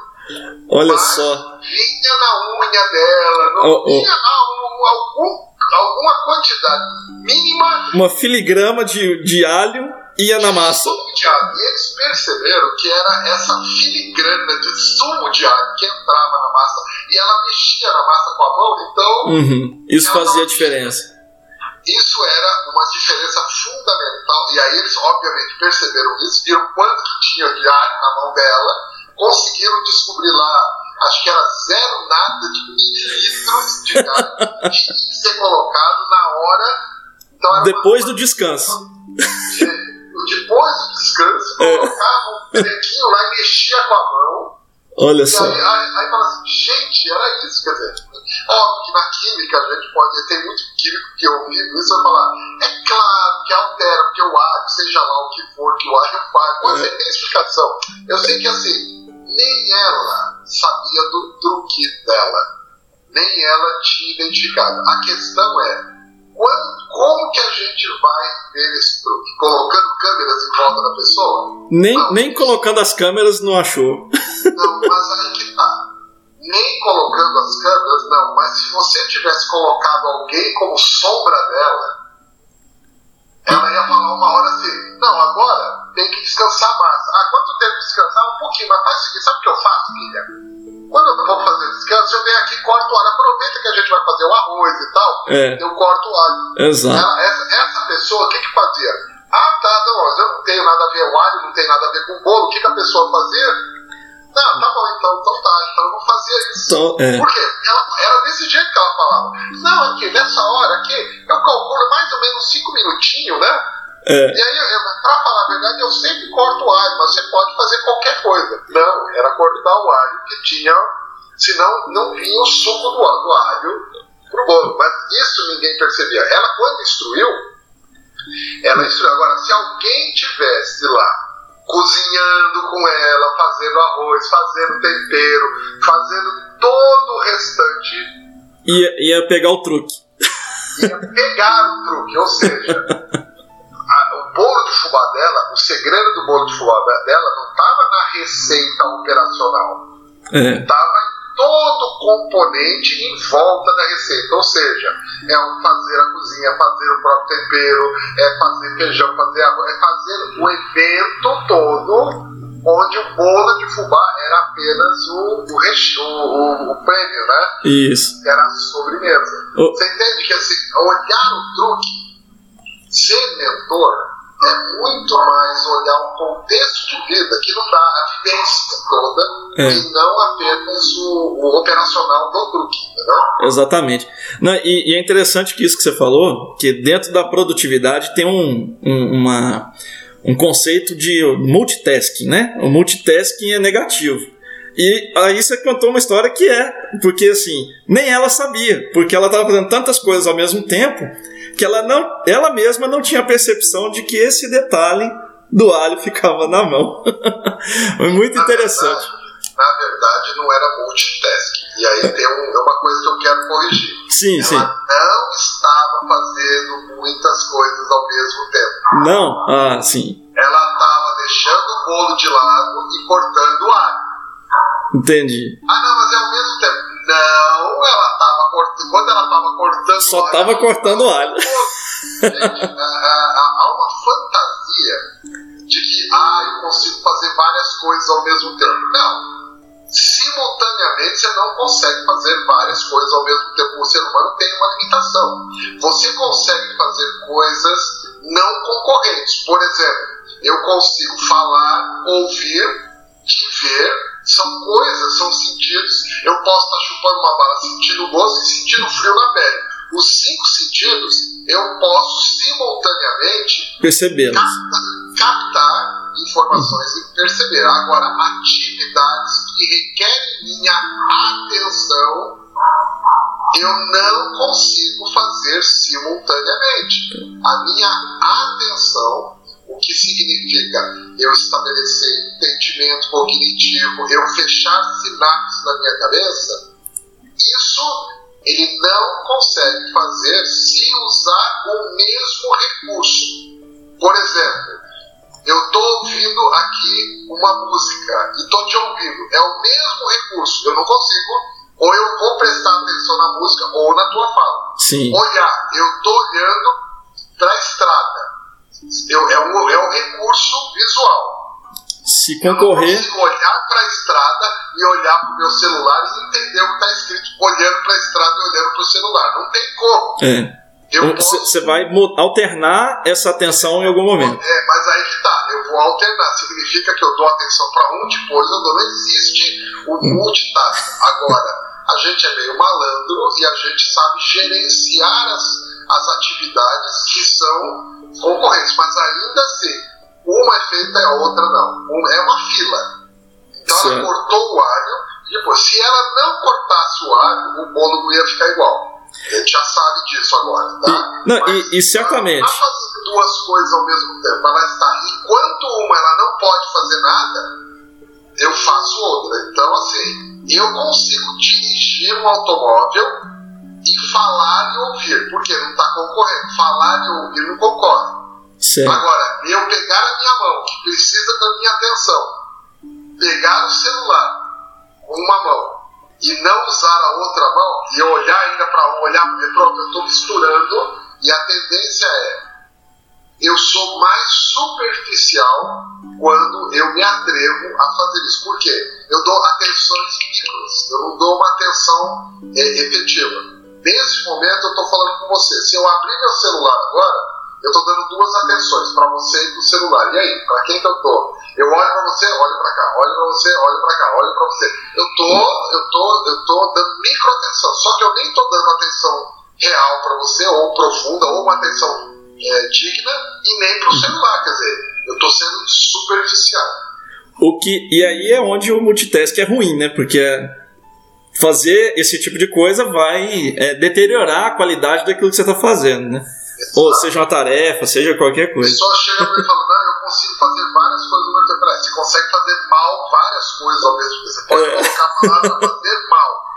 Speaker 1: Olha
Speaker 2: mas
Speaker 1: só.
Speaker 2: Vinha na unha dela, não oh, vinha oh. algum, alguma quantidade mínima.
Speaker 1: Uma filigrama de, de alho ia na massa.
Speaker 2: Sumo de alho. E eles perceberam que era essa filigrana de sumo de alho que entrava na massa e ela mexia na massa com a mão, então.
Speaker 1: Uhum. Isso fazia diferença.
Speaker 2: Isso era uma diferença fundamental. E aí eles, obviamente, perceberam isso, viram quanto que tinha de alho na mão dela, conseguiram descobrir lá, acho que era zero nada de mililitros de alho que ser colocado na hora.
Speaker 1: Então, Depois do descanso.
Speaker 2: Depois do descanso, é. colocava um trequinho lá e mexia com a mão.
Speaker 1: Olha só.
Speaker 2: Aí, aí, aí fala assim, gente, era isso, quer dizer. Óbvio que na química a gente pode ter muito químico que eu ouvi isso vai falar, é claro que altera, porque o alho, seja lá o que for que o alho faz, mas é. tem explicação. Eu sei que assim, nem ela sabia do truque dela, nem ela tinha identificado. A questão é, quando, como que a gente vai ver esse truque? Colocando câmeras em volta da pessoa?
Speaker 1: Nem, não, nem colocando as câmeras não achou.
Speaker 2: Não, mas aí que tá. Nem colocando as câmeras, não. Mas se você tivesse colocado alguém como sombra dela, ela ia falar uma hora assim: não, agora tem que descansar mais. Ah, quanto tempo descansar? Um pouquinho, mas faz o seguinte: sabe o que eu faço, filha? Quando eu vou fazer descanso, eu venho aqui e corto o alho. Aproveita que a gente vai fazer o arroz e tal,
Speaker 1: é.
Speaker 2: eu corto o alho.
Speaker 1: Exato.
Speaker 2: Ela, essa, essa pessoa, o que que fazia? Ah, tá, não, mas eu não tenho nada a ver com o alho, não tem nada a ver com o bolo. O que, que a pessoa fazia? Não, tá bom, então, então tá, então eu não fazia isso.
Speaker 1: Então, é.
Speaker 2: Por quê? Ela, era desse jeito que ela falava. Não, aqui, nessa hora aqui, eu calculo mais ou menos cinco minutinhos, né?
Speaker 1: É.
Speaker 2: E aí, pra falar a verdade, eu sempre corto o alho, mas você pode fazer qualquer coisa. Não, era cortar o alho que tinha, senão não vinha o suco do, do alho pro bolo. Mas isso ninguém percebia. Ela, quando instruiu, ela instruiu. Agora, se alguém tivesse lá cozinhando com ela, fazendo arroz, fazendo tempero, fazendo todo o restante.
Speaker 1: Ia, ia pegar o truque.
Speaker 2: Ia pegar o truque, ou seja, a, o bolo de fubá dela, o segredo do bolo de fubá dela não estava na receita operacional. Estava
Speaker 1: é.
Speaker 2: em todo componente em volta da receita. Ou seja, é o fazer a cozinha, fazer o próprio tempero, é fazer feijão, fazer arroz, é fazer o evento todo onde o bolo de fubá era apenas o, o, o, o, o prêmio, né?
Speaker 1: Isso.
Speaker 2: Era a sobremesa. Você entende que assim, olhar o truque ser mentor é muito mais olhar um contexto de vida que não dá a vivência toda é. e não apenas o, o operacional do truque, entendeu?
Speaker 1: Exatamente. Não, e, e, é interessante que isso que você falou, que dentro da produtividade tem um, um, uma, um conceito de multitasking, né? O multitasking é negativo. E aí você contou uma história que é, porque assim, nem ela sabia, porque ela estava fazendo tantas coisas ao mesmo tempo que ela, não, ela mesma não tinha percepção de que esse detalhe do alho ficava na mão. Foi muito na interessante.
Speaker 2: Verdade, na verdade, não era multitasking. E aí tem um, uma coisa que eu quero corrigir.
Speaker 1: Sim,
Speaker 2: ela
Speaker 1: sim.
Speaker 2: não estava fazendo muitas coisas ao mesmo tempo.
Speaker 1: Não? Ah, sim.
Speaker 2: Ela estava deixando o bolo de lado e cortando o alho.
Speaker 1: Entendi.
Speaker 2: Ah, não, mas é ao mesmo tempo. Não, ela estava cortando. Quando ela estava cortando
Speaker 1: Só estava cortando o alho.
Speaker 2: Gente, há uma fantasia de que ah, eu consigo fazer várias coisas ao mesmo tempo. Não. Simultaneamente você não consegue fazer várias coisas ao mesmo tempo. O ser humano tem uma limitação. Você consegue fazer coisas não concorrentes. Por exemplo, eu consigo falar, ouvir e ver. São coisas, são sentidos. Eu posso estar chupando uma bala sentindo o gosto e sentindo frio na pele. Os cinco sentidos eu posso simultaneamente
Speaker 1: percebê-los.
Speaker 2: Captar, captar informações e perceber. Agora, atividades que requerem minha atenção eu não consigo fazer simultaneamente. A minha atenção o que significa eu estabelecer entendimento cognitivo, eu fechar sinapses na minha cabeça, isso ele não consegue fazer se usar o mesmo recurso. Por exemplo, eu estou ouvindo aqui uma música e estou te ouvindo, é o mesmo recurso, eu não consigo, ou eu vou prestar atenção na música ou na tua fala.
Speaker 1: Sim.
Speaker 2: Olhar, eu estou olhando para a estrada eu, é, um, é um recurso visual.
Speaker 1: Se concorrer. Eu
Speaker 2: consigo olhar para a estrada e olhar para o meu celular e entender o que está escrito olhando para a estrada e olhando para o celular. Não tem como.
Speaker 1: É. Você posso... vai alternar essa atenção em algum momento.
Speaker 2: É, mas aí que tá. Eu vou alternar. Significa que eu dou atenção para um, depois eu dou. Não existe o hum. multitasking. Agora, a gente é meio malandro e a gente sabe gerenciar as, as atividades que são concorrentes, mas ainda assim, uma é feita e a outra não. É uma fila. Então Sim. ela cortou o alho, e depois, se ela não cortasse o alho, o bolo não ia ficar igual. A gente já sabe disso agora, tá?
Speaker 1: E, não, e, e, certamente. Ela
Speaker 2: fazendo duas coisas ao mesmo tempo. Ela está, enquanto uma ela não pode fazer nada, eu faço outra. Então, assim, eu consigo dirigir um automóvel e falar e ouvir, porque não está concorrendo. Falar e ouvir não concorre.
Speaker 1: Certo.
Speaker 2: Agora, eu pegar a minha mão, que precisa da minha atenção, pegar o celular com uma mão e não usar a outra mão, e olhar ainda para um, olhar, pronto, eu estou misturando, e a tendência é eu sou mais superficial quando eu me atrevo a fazer isso. Por quê? Eu dou atenções micros, eu não dou uma atenção é, efetiva. Nesse momento eu estou falando com você. Se eu abrir meu celular agora, eu estou dando duas atenções para você e para o celular. E aí, para quem que eu estou? Eu olho para você, olho para cá, olho para você, olho para cá, olho para você. Eu tô, eu tô, eu tô dando micro atenção. Só que eu nem estou dando atenção real para você, ou profunda, ou uma atenção é, digna, e nem para o celular. Quer dizer, eu estou sendo superficial.
Speaker 1: O que, e aí é onde o multitask é ruim, né? Porque fazer esse tipo de coisa vai é, deteriorar a qualidade daquilo que você está fazendo, né? Exato. Ou seja uma tarefa, seja qualquer coisa.
Speaker 2: Só chega pra mim e fala, não, eu consigo fazer várias coisas ao mesmo tempo. Você consegue fazer mal várias coisas ao mesmo tempo. Você pode é. colocar a palavra fazer mal.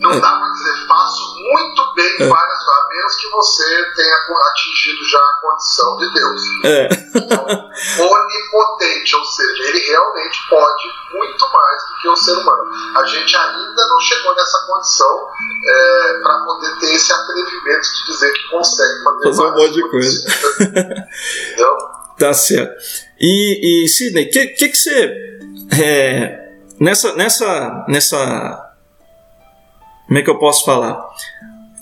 Speaker 2: Não é. dá para dizer faço muito bem é. várias a menos que você tenha atingido já a condição de Deus.
Speaker 1: É.
Speaker 2: Então, onipotente, ou seja, ele realmente pode muito mais do que o ser humano. A gente ainda não chegou nessa condição é, para poder ter esse atrevimento de dizer que consegue fazer,
Speaker 1: fazer um monte de coisa.
Speaker 2: Entendeu?
Speaker 1: Tá certo. E, e Sidney, o que, que, que você. É, nessa, nessa, nessa como é que eu posso falar?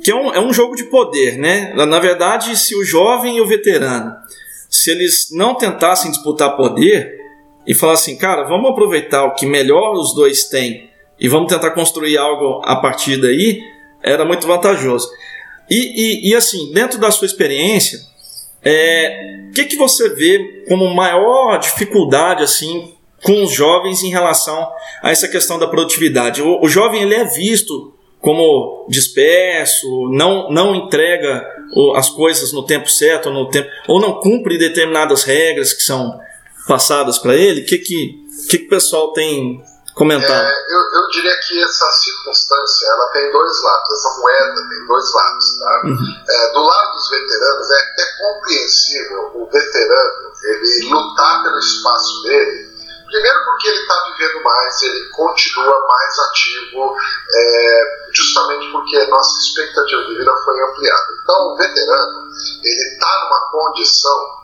Speaker 1: Que é um, é um jogo de poder, né? Na verdade, se o jovem e o veterano, se eles não tentassem disputar poder e falar assim, cara, vamos aproveitar o que melhor os dois têm e vamos tentar construir algo a partir daí, era muito vantajoso. E, e, e assim, dentro da sua experiência, é, o que, que você vê como maior dificuldade assim com os jovens em relação a essa questão da produtividade? O, o jovem ele é visto como disperso, não, não entrega as coisas no tempo certo, no tempo, ou não cumpre determinadas regras que são passadas para ele, o que, que, que, que o pessoal tem comentado? É,
Speaker 2: eu, eu, diria que essa circunstância ela tem dois lados, essa moeda tem dois lados. Tá? Uhum. É, do lado dos veteranos, é até compreensível o veterano ele lutar pelo espaço dele Primeiro porque ele está vivendo mais, ele continua mais ativo, é, justamente porque a nossa expectativa de vida foi ampliada. Então, o veterano, ele está numa condição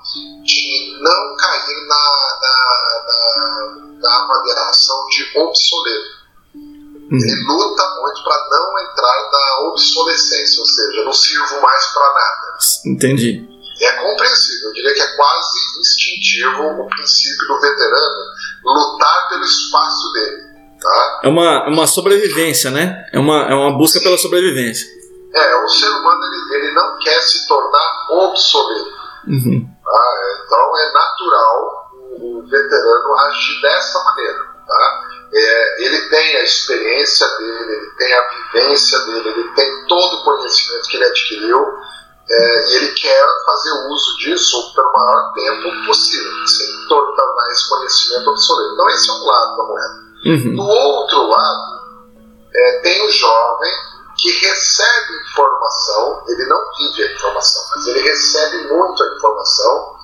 Speaker 2: de não cair na, na, na, na avaliação de obsoleto. Hum. Ele luta muito para não entrar na obsolescência, ou seja, não sirvo mais para nada.
Speaker 1: Entendi.
Speaker 2: É compreensível, eu diria que é quase instintivo o princípio do veterano lutar pelo espaço dele. Tá?
Speaker 1: É uma, uma sobrevivência, né? É uma, é uma busca pela sobrevivência.
Speaker 2: É, o ser humano ele, ele não quer se tornar obsoleto.
Speaker 1: Uhum.
Speaker 2: Tá? Então é natural o, o veterano agir dessa maneira. Tá? É, ele tem a experiência dele, ele tem a vivência dele, ele tem todo o conhecimento que ele adquiriu é, e ele quer fazer uso disso pelo maior tempo possível, sem tornar esse conhecimento obsoleto. Então, esse é um lado da moeda.
Speaker 1: Uhum.
Speaker 2: Do outro lado, é, tem o jovem que recebe informação, ele não vive a informação, mas ele recebe muito a informação.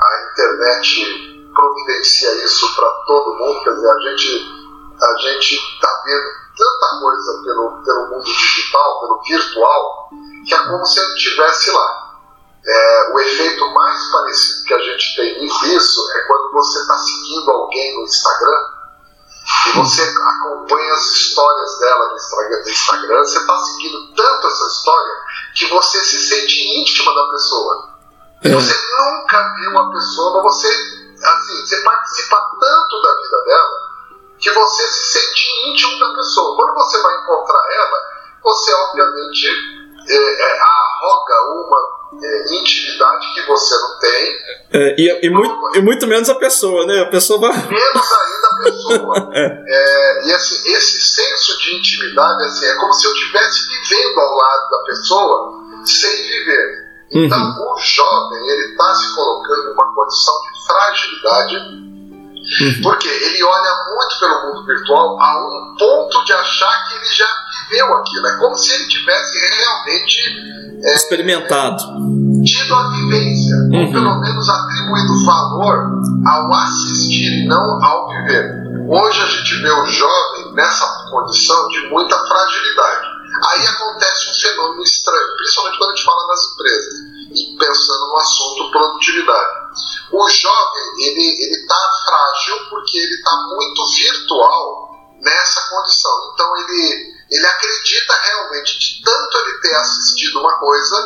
Speaker 2: A internet providencia isso para todo mundo, quer dizer, a gente a gente está vendo tanta coisa pelo, pelo mundo digital, pelo virtual, que é como se ele estivesse lá. É, o efeito mais parecido que a gente tem nisso é quando você está seguindo alguém no Instagram e você acompanha as histórias dela no Instagram, você está seguindo tanto essa história que você se sente íntima da pessoa. É. Você nunca viu uma pessoa, mas você, assim, você participa tanto da vida dela que você se sente íntimo da pessoa. Quando você vai encontrar ela, você obviamente é, é, arroga uma é, intimidade que você não tem.
Speaker 1: É, e, e, muito, e muito menos a pessoa, né? A pessoa vai.
Speaker 2: Menos ainda a pessoa.
Speaker 1: É.
Speaker 2: é. e assim, esse senso de intimidade assim, é como se eu estivesse vivendo ao lado da pessoa sem viver. Então, uhum. o jovem ele está se colocando em uma condição de fragilidade Uhum. Porque ele olha muito pelo mundo virtual a um ponto de achar que ele já viveu aquilo. É como se ele tivesse realmente
Speaker 1: é, experimentado.
Speaker 2: Tido a vivência, uhum. ou pelo menos atribuído valor ao assistir, não ao viver. Hoje a gente vê o jovem nessa condição de muita fragilidade. Aí acontece um fenômeno estranho, principalmente quando a gente fala nas empresas e pensando no assunto produtividade o jovem ele ele está frágil porque ele está muito virtual nessa condição. Então ele ele acredita realmente de tanto ele ter assistido uma coisa,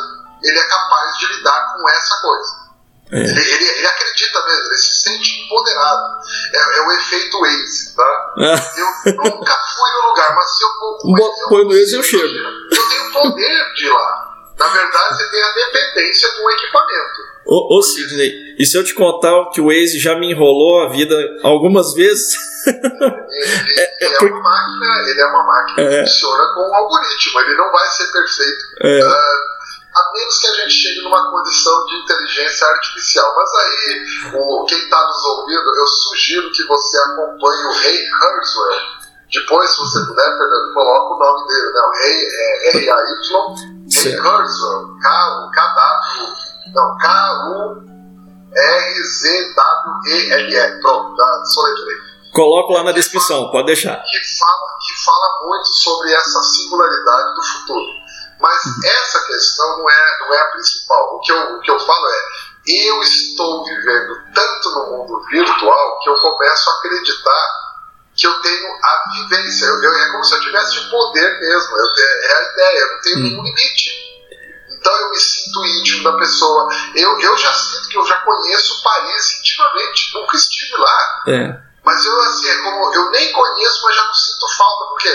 Speaker 2: ele é capaz de lidar com essa coisa. É. Ele, ele, ele, acredita mesmo, ele se sente empoderado. É, é o efeito Waze, tá? É. Eu nunca fui no lugar, mas se eu
Speaker 1: vou. Põe no Waze eu chego.
Speaker 2: Eu tenho poder de ir lá. Na verdade, você tem a dependência do equipamento.
Speaker 1: Ô, ô Sidney, e se eu te contar que o Waze já me enrolou a vida algumas vezes?
Speaker 2: Ele, é, é, é uma máquina, ele é uma máquina é. que funciona com um algoritmo, ele não vai ser perfeito. Uh, a menos que a gente chegue numa condição de inteligência artificial. Mas aí, o, quem está nos ouvindo, eu sugiro que você acompanhe o Ray Kurzweil. Depois, se você puder, Fernando, coloca o nome dele, né? O Ray é R-A-Y, Kurzweil, K-W não, K-U-R-Z-W-E-L-E. Pronto, já soletrei.
Speaker 1: Coloco lá na descrição, fala, pode deixar.
Speaker 2: Que fala, que fala muito sobre essa singularidade do futuro. Mas uhum. essa questão não é, não é a principal. O que, eu, o que eu falo é, eu estou vivendo tanto no mundo virtual que eu começo a acreditar que eu tenho a vivência. Eu, eu, é como se eu tivesse o poder mesmo. Eu, é, a ideia, eu não tenho hum. nenhum limite. Então eu me sinto íntimo da pessoa. Eu, eu já sinto que eu já conheço Paris intimamente, nunca estive lá.
Speaker 1: É.
Speaker 2: Mas eu, assim, é como eu nem conheço, mas já não sinto falta, porque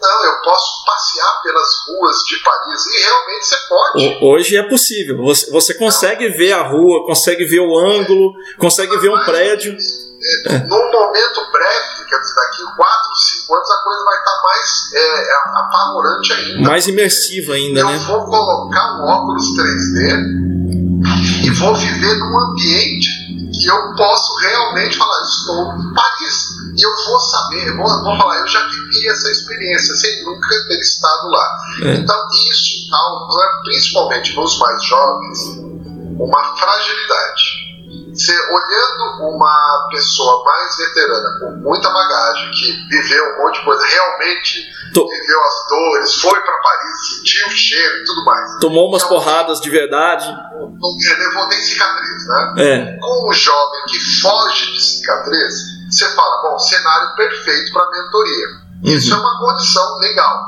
Speaker 2: não, eu posso passear pelas ruas de Paris. E realmente você pode.
Speaker 1: Hoje é possível. Você, você consegue ver a rua, consegue ver o ângulo, consegue ver um prédio.
Speaker 2: É, num momento breve, quer dizer, daqui 4, 5 anos, a coisa vai estar mais é, é, apavorante ainda.
Speaker 1: Mais imersiva ainda,
Speaker 2: eu
Speaker 1: né?
Speaker 2: Eu vou colocar um óculos 3D e vou viver num ambiente que eu posso realmente falar, estou em Paris. E eu vou saber, eu vou, vou falar, eu já vivi essa experiência sem nunca ter estado lá. É. Então, isso causa, principalmente nos mais jovens, uma fragilidade você olhando uma pessoa mais veterana, com muita bagagem, que viveu um monte de coisa, realmente Tô... viveu as dores, foi para Paris, sentiu o cheiro e tudo mais.
Speaker 1: Tomou umas então, porradas de verdade.
Speaker 2: Não levou nem cicatriz, né?
Speaker 1: É.
Speaker 2: Com o jovem que foge de cicatriz, você fala, bom, cenário perfeito para mentoria. Uhum. Isso é uma condição legal.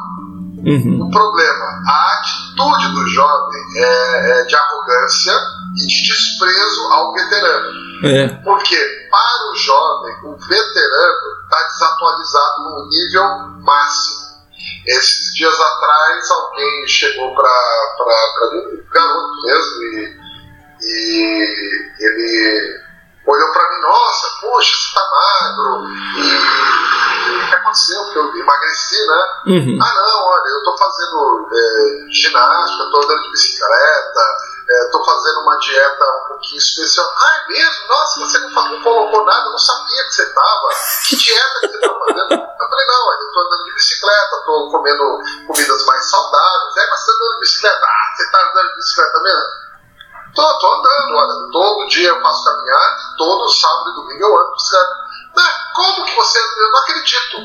Speaker 1: Uhum.
Speaker 2: O problema, a atitude do jovem é, é de arrogância e de desprezo ao veterano.
Speaker 1: É.
Speaker 2: Porque para o jovem, o veterano está desatualizado no nível máximo. Esses dias atrás, alguém chegou para mim, um garoto mesmo, e, e ele olhou para mim, nossa, poxa, você tá magro. E o que aconteceu? Porque eu emagreci, né?
Speaker 1: Uhum.
Speaker 2: Ah, não, olha, eu tô fazendo é, ginástica, tô andando de bicicleta, estou é, fazendo uma dieta um pouquinho especial. Ah, é mesmo? Nossa, você não, não colocou nada, eu não sabia que você estava. Que dieta que você está fazendo? Eu falei, não, eu estou andando de bicicleta, estou comendo comidas mais saudáveis. É, mas você está andando de bicicleta? Ah, você está andando de bicicleta mesmo? Tô, tô andando, olha, todo dia eu faço caminhada, todo sábado e domingo eu ando de bicicleta. Não, como que você. Eu não acredito.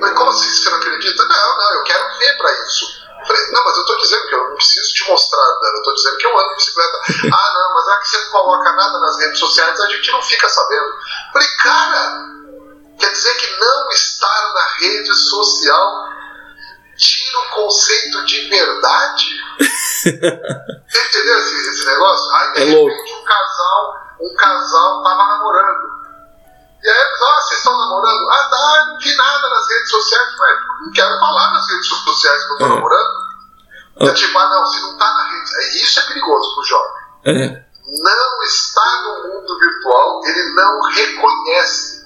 Speaker 2: Falei, como assim você não acredita? Não, não, eu quero ver para isso. Eu falei, não, mas eu estou dizendo que eu não preciso te mostrar, eu estou dizendo que eu ando de bicicleta. ah, não, mas é que você não coloca nada nas redes sociais, a gente não fica sabendo. Eu falei, cara, quer dizer que não estar na rede social tira o conceito de verdade? Entendeu esse, esse negócio? Aí de
Speaker 1: é
Speaker 2: repente um casal, um casal tava namorando. E aí eles, ah, vocês estão namorando? Ah, tá, não vi nada nas redes sociais. Ué, não quero falar nas redes sociais que eu tô é. namorando. É. é tipo, ah, não, se não tá na rede. É, isso é perigoso pro jovem.
Speaker 1: É.
Speaker 2: Não está no mundo virtual, ele não reconhece.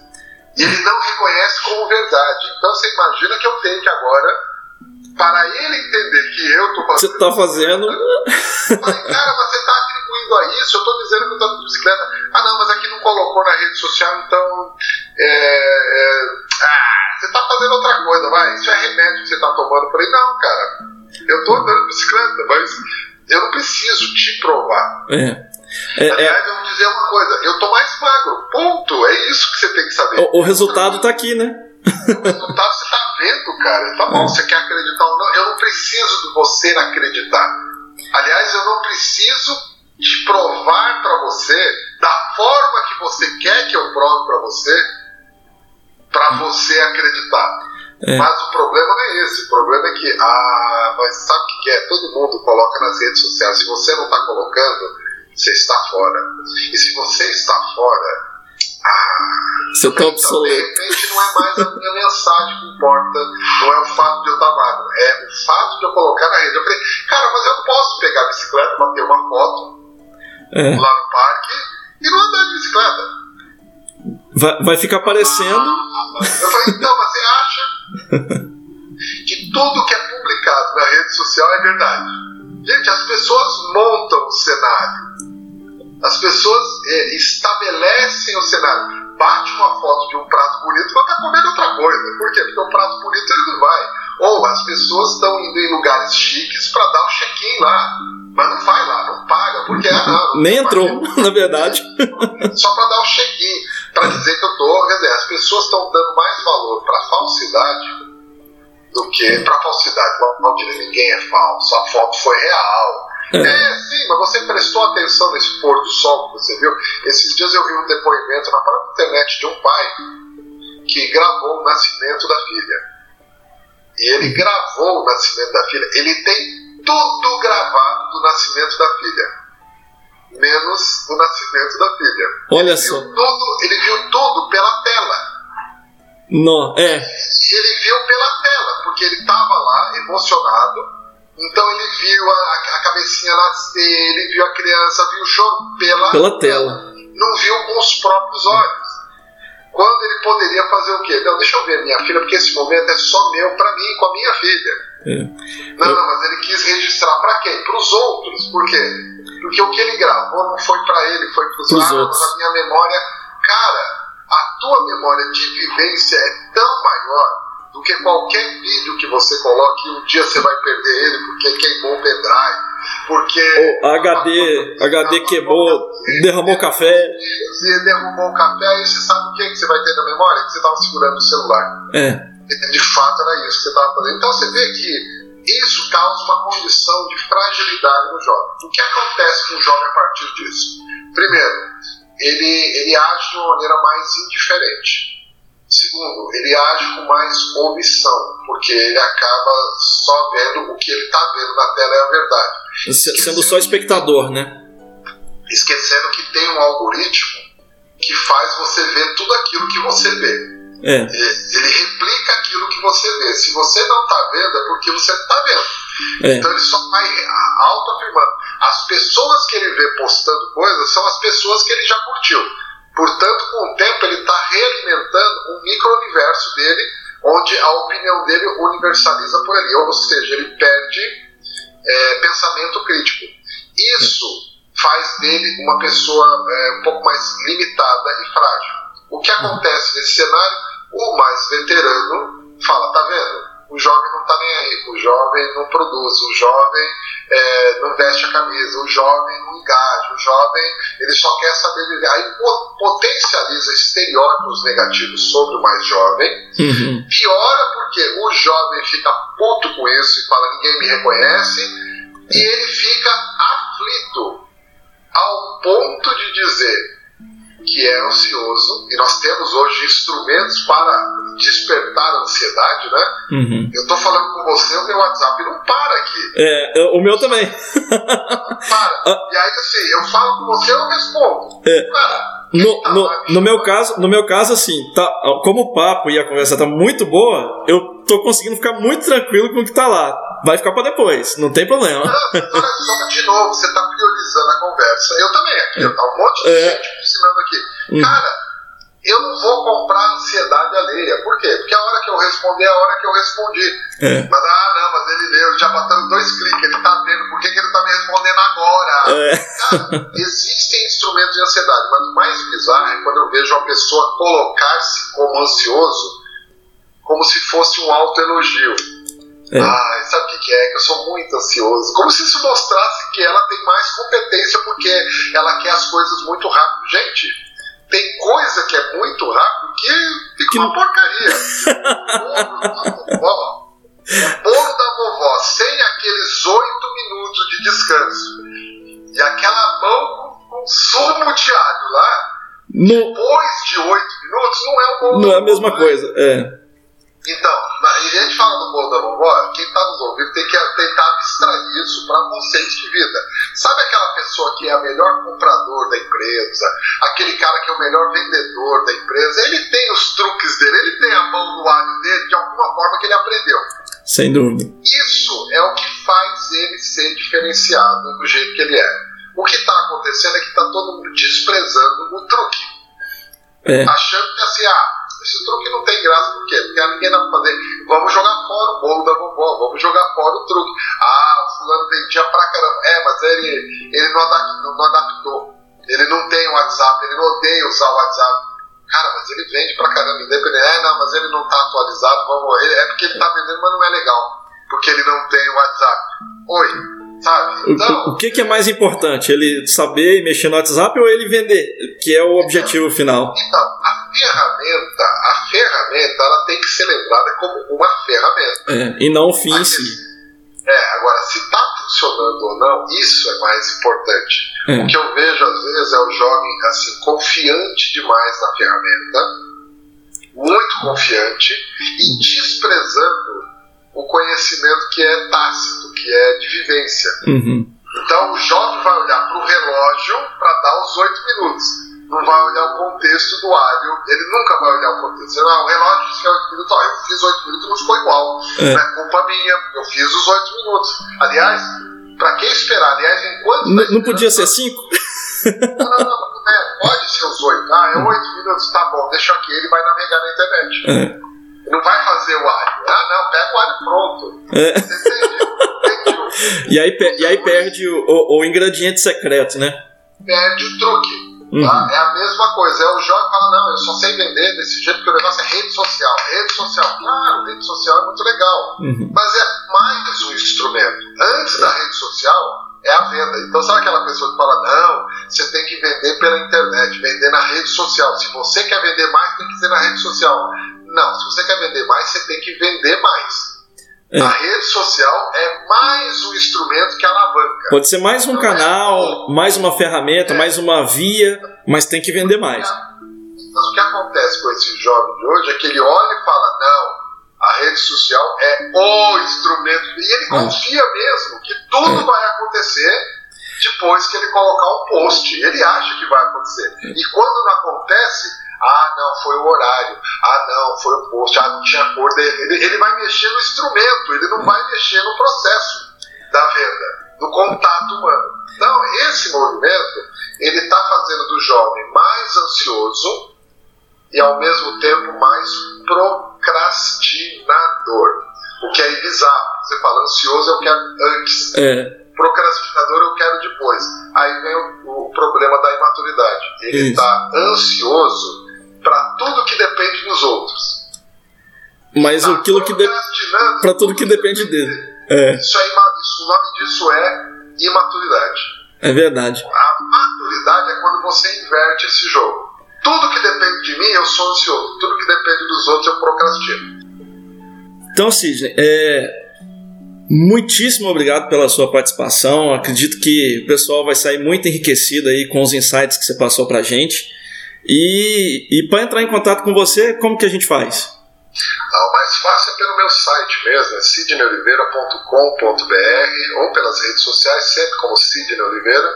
Speaker 2: Ele não reconhece como verdade. Então você imagina que eu tenho que agora, para ele entender que eu tô
Speaker 1: fazendo. Você tá fazendo.
Speaker 2: Eu falei, cara, mas você tá atribuindo a isso, eu tô dizendo que eu tô de bicicleta. Ah, não, mas aqui não colocou na rede social, então. É, é, ah, você tá fazendo outra coisa, vai. Isso é remédio que você tá tomando. Eu falei, não, cara, eu tô andando de bicicleta, mas eu não preciso te provar.
Speaker 1: É. É,
Speaker 2: Aliás, é... eu vou dizer uma coisa, eu tô mais magro, ponto. É isso que você tem que saber.
Speaker 1: O, o resultado tá aqui, né?
Speaker 2: Resultado você tá vendo, cara. Tá bom, é. você quer acreditar ou não. Eu não preciso de você acreditar. Aliás, eu não preciso de provar para você da forma que você quer que eu prove para você, para você acreditar. É. Mas o problema não é esse. O problema é que, ah, mas sabe o que é? Todo mundo coloca nas redes sociais. Se você não está colocando, você está fora. E se você está fora, ah,
Speaker 1: Seu então, obsoleto.
Speaker 2: de repente não é mais a minha mensagem que importa, não é o fato de eu estar magro, é o fato de eu colocar na rede. Eu falei, cara, mas eu posso pegar a bicicleta, bater uma foto
Speaker 1: é.
Speaker 2: lá no parque e não andar de bicicleta.
Speaker 1: Vai, vai ficar aparecendo.
Speaker 2: eu falei, então, mas você acha que tudo que é publicado na rede social é verdade? Gente, as pessoas montam o cenário. As pessoas é, estabelecem o cenário. Bate uma foto de um prato bonito quando está comendo outra coisa. Por quê? Porque o prato bonito ele não vai. Ou as pessoas estão indo em lugares chiques para dar o check-in lá. Mas não vai lá, não paga, porque ah, não,
Speaker 1: Nem entrou, na verdade.
Speaker 2: Só para dar o check-in, para dizer que eu tô. Quer dizer, as pessoas estão dando mais valor para falsidade do que para falsidade. Não, ninguém é falso, a foto foi real. É. é, sim, mas você prestou atenção nesse pôr do sol que você viu? Esses dias eu vi um depoimento na própria internet de um pai que gravou o nascimento da filha. E ele gravou o nascimento da filha. Ele tem tudo gravado do nascimento da filha. Menos o nascimento da filha.
Speaker 1: Olha
Speaker 2: ele
Speaker 1: só.
Speaker 2: Viu tudo, ele viu tudo pela tela.
Speaker 1: Não, é.
Speaker 2: Ele viu pela tela, porque ele estava lá emocionado então ele viu a, a, cabecinha nascer, ele viu a criança, viu o choro pela,
Speaker 1: pela tela.
Speaker 2: Não viu com os próprios olhos. Quando ele poderia fazer o quê? Não, deixa eu ver minha filha, porque esse momento é só meu para mim, com a minha filha.
Speaker 1: É.
Speaker 2: Não, não, mas ele quis registrar para quem? Para os outros. Por quê? Porque o que ele gravou não foi para ele, foi para os outros. A minha memória, cara, a tua memória de vivência é tão maior do que qualquer vídeo que você coloque um dia você vai perder ele porque queimou o pendrive. porque.
Speaker 1: O HD, HD queimou, derramou café.
Speaker 2: Você derrubou o café, aí você sabe o que, que você vai ter na memória? Que você estava segurando o celular.
Speaker 1: É.
Speaker 2: De fato era isso que você estava fazendo. Então você vê que isso causa uma condição de fragilidade no jovem. O que acontece com o jovem a partir disso? Primeiro, ele, ele age de uma maneira mais indiferente. Segundo, ele age com mais omissão, porque ele acaba só vendo o que ele está vendo na tela é a verdade.
Speaker 1: Sendo só espectador, né?
Speaker 2: Esquecendo que tem um algoritmo que faz você ver tudo aquilo que você vê.
Speaker 1: É.
Speaker 2: Ele replica aquilo que você vê. Se você não está vendo, é porque você não está vendo.
Speaker 1: É.
Speaker 2: Então ele só vai autoafirmando. As pessoas que ele vê postando coisas são as pessoas que ele já curtiu. Portanto, com o tempo, ele está realimentando um micro-universo dele, onde a opinião dele universaliza por ali. Ou seja, ele perde é, pensamento crítico. Isso faz dele uma pessoa é, um pouco mais limitada e frágil. O que acontece nesse cenário? O mais veterano fala: tá vendo? O jovem não está nem aí, o jovem não produz, o jovem é, não veste a camisa, o jovem não engaja, o jovem ele só quer saber viver. Aí potencializa estereótipos negativos sobre o mais jovem.
Speaker 1: Uhum.
Speaker 2: Piora porque o jovem fica puto com isso e fala: ninguém me reconhece, e ele fica aflito ao ponto de dizer que é ansioso, e nós temos hoje instrumentos para despertar ansiedade, né?
Speaker 1: Uhum.
Speaker 2: Eu tô falando com você, o meu WhatsApp não para aqui.
Speaker 1: É, o meu também.
Speaker 2: para. E aí, assim, eu falo com você, eu respondo.
Speaker 1: É.
Speaker 2: Cara,
Speaker 1: No,
Speaker 2: tá
Speaker 1: no, no meu caso, no meu caso, assim, tá, como o papo e a conversa tá muito boa, eu tô conseguindo ficar muito tranquilo com o que tá lá. Vai ficar pra depois, não tem problema.
Speaker 2: Não, só, de novo, você tá priorizando a conversa. Eu também aqui, tá um monte de
Speaker 1: É.
Speaker 2: gente me ensinando aqui.
Speaker 1: Hum.
Speaker 2: Cara, eu não vou comprar a ansiedade alheia. Por quê? Porque a hora que eu responder é a hora que eu respondi.
Speaker 1: É.
Speaker 2: Mas, ah, não, mas ele leu, já bateu dois cliques, ele tá vendo, por que, que ele tá me respondendo agora?
Speaker 1: É.
Speaker 2: Cara, existem instrumentos de ansiedade, mas o mais bizarro é quando eu vejo uma pessoa colocar-se como ansioso como se fosse um autoelogio.
Speaker 1: É.
Speaker 2: Ai, sabe o que, que é? Que eu sou muito ansioso. Como se isso mostrasse que ela tem mais competência porque ela quer as coisas muito rápido. Gente, tem coisa que é muito rápido que fica
Speaker 1: Que
Speaker 2: uma porcaria. Bolo da vovó. O bolo da vovó, sem aqueles oito minutos de descanso e aquela mão com, sumo de alho lá,
Speaker 1: Não,
Speaker 2: depois de oito minutos, não é o bolo
Speaker 1: não é a mesma
Speaker 2: né?
Speaker 1: coisa. É.
Speaker 2: Então, e a gente fala do bolo da vovó, quem está nos ouvindo tem que tentar abstrair isso para conceitos de vida. Sabe aquela pessoa que é a melhor comprador da empresa, aquele cara que é o melhor vendedor da empresa, ele tem os truques dele, ele tem a mão no alho dele de alguma forma que ele aprendeu.
Speaker 1: Sem dúvida.
Speaker 2: Isso é o que faz ele ser diferenciado do jeito que ele é. O que está acontecendo é que está todo mundo desprezando o truque
Speaker 1: É.
Speaker 2: achando que assim, ah, esse truque não tem graça, por quê? Porque ninguém dá pra fazer. Vamos jogar fora o bolo da vovó, vamos jogar fora o truque. Ah, o fulano vendia pra caramba. É, mas ele, ele não, adaptou, não adaptou. Ele não tem WhatsApp, ele não odeia usar o WhatsApp. Cara, mas ele vende pra caramba, independente. É, não, mas ele não tá atualizado, vamos. Ele, é porque ele tá vendendo, mas não é legal. Porque ele não tem o WhatsApp. Oi, sabe? Então.
Speaker 1: o- que, que é mais importante? Ele saber e mexer no WhatsApp ou ele vender? Que é o objetivo final.
Speaker 2: Então, ferramenta, a ferramenta, ela tem que ser lembrada como uma ferramenta.
Speaker 1: É, e não o fim em si.
Speaker 2: É, agora, se está funcionando ou não, isso é mais importante.
Speaker 1: É.
Speaker 2: O que eu vejo às vezes é o jovem assim, confiante demais na ferramenta, muito confiante, e desprezando o conhecimento que é tácito, que é de vivência.
Speaker 1: Uhum.
Speaker 2: Então o jovem vai olhar para o relógio para dar os oito minutos. Não vai olhar o contexto do alho, ele nunca vai olhar o contexto. Ah, o relógio diz que é oito minutos, ó, eu fiz oito minutos e não ficou igual.
Speaker 1: É.
Speaker 2: Não é culpa minha, eu fiz os oito minutos. Aliás, para quem esperar? Aliás, enquanto.
Speaker 1: N- não podia ser cinco?
Speaker 2: Não, não, não, é, pode ser os oito. Ah, é oito minutos, tá bom, deixa aqui, ele vai navegar na internet.
Speaker 1: É.
Speaker 2: Não vai fazer o alho. Ah, não, pega o alho pronto.
Speaker 1: É.
Speaker 2: Você entendeu? Entendeu?
Speaker 1: E, aí, e aí perde o, o- o ingrediente secreto, né?
Speaker 2: perde o truque.
Speaker 1: Uhum.
Speaker 2: tá? É a mesma coisa. É o jovem que fala, não, eu só sei vender desse jeito porque o negócio é rede social. Rede social, claro, rede social é muito legal.
Speaker 1: Uhum.
Speaker 2: Mas é mais um instrumento. Antes da rede social, é a venda. Então, sabe aquela pessoa que fala, não, você tem que vender pela internet, vender na rede social. Se você quer vender mais, tem que ser na rede social. Não, se você quer vender mais, você tem que vender mais. É. A rede social é mais um instrumento que alavanca.
Speaker 1: Pode ser mais um então, canal, é... mais uma ferramenta, é. mais uma via, mas tem que vender mais.
Speaker 2: Mas o que acontece com esse jovem de hoje é que ele olha e fala: não, a rede social é o instrumento. E ele confia mesmo que tudo é. vai acontecer depois que ele colocar um post. Ele acha que vai acontecer. E quando não acontece, ah, não, foi o horário. Ah, não, foi o post. Ah, não tinha cor dele. Ele, ele vai mexer no instrumento, ele não vai mexer no processo da venda, do contato humano. Então, esse movimento, ele está fazendo do jovem mais ansioso e, ao mesmo tempo, mais procrastinador. O que é bizarro. Você fala, ansioso eu quero antes. É procrastinador eu quero depois. Aí vem o, o problema da imaturidade. Ele está ansioso tudo que depende dos outros.
Speaker 1: Mas tá aquilo que de... para tudo que depende dele.
Speaker 2: É. Isso é isso, o nome disso é imaturidade.
Speaker 1: É verdade.
Speaker 2: A maturidade é quando você inverte esse jogo. Tudo que depende de mim, eu sou ansioso. Tudo que depende dos outros, eu procrastino.
Speaker 1: Então, Sidney, é, Muitíssimo obrigado pela sua participação. Acredito que o pessoal vai sair muito enriquecido aí com os insights que você passou para a gente. E, e para entrar em contato com você, como que a gente faz?
Speaker 2: Ah, o mais fácil é pelo meu site mesmo, é sidneyoliveira.com.br ou pelas redes sociais, sempre como Sidney Oliveira.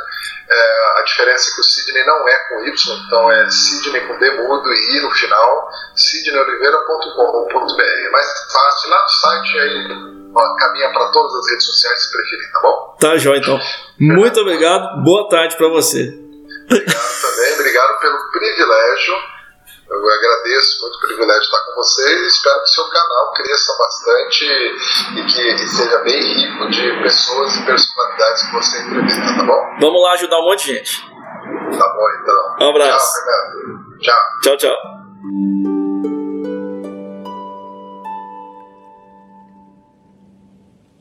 Speaker 2: É, a diferença é que o Sidney não é com Y, então é Sidney com D mudo e I no final, sidneyoliveira.com.br. É mais fácil, lá no site aí caminha para todas as redes sociais se preferir, tá bom?
Speaker 1: Tá, Jó, então. Muito obrigado, boa tarde para você.
Speaker 2: Obrigado também, obrigado pelo privilégio. Eu agradeço muito o privilégio de estar com vocês. Espero que o seu canal cresça bastante e que seja bem rico de pessoas e personalidades que você entrevista, tá bom?
Speaker 1: Vamos lá ajudar um monte de gente.
Speaker 2: Tá bom, então.
Speaker 1: Um abraço.
Speaker 2: Tchau, Tchau.
Speaker 1: Tchau, tchau.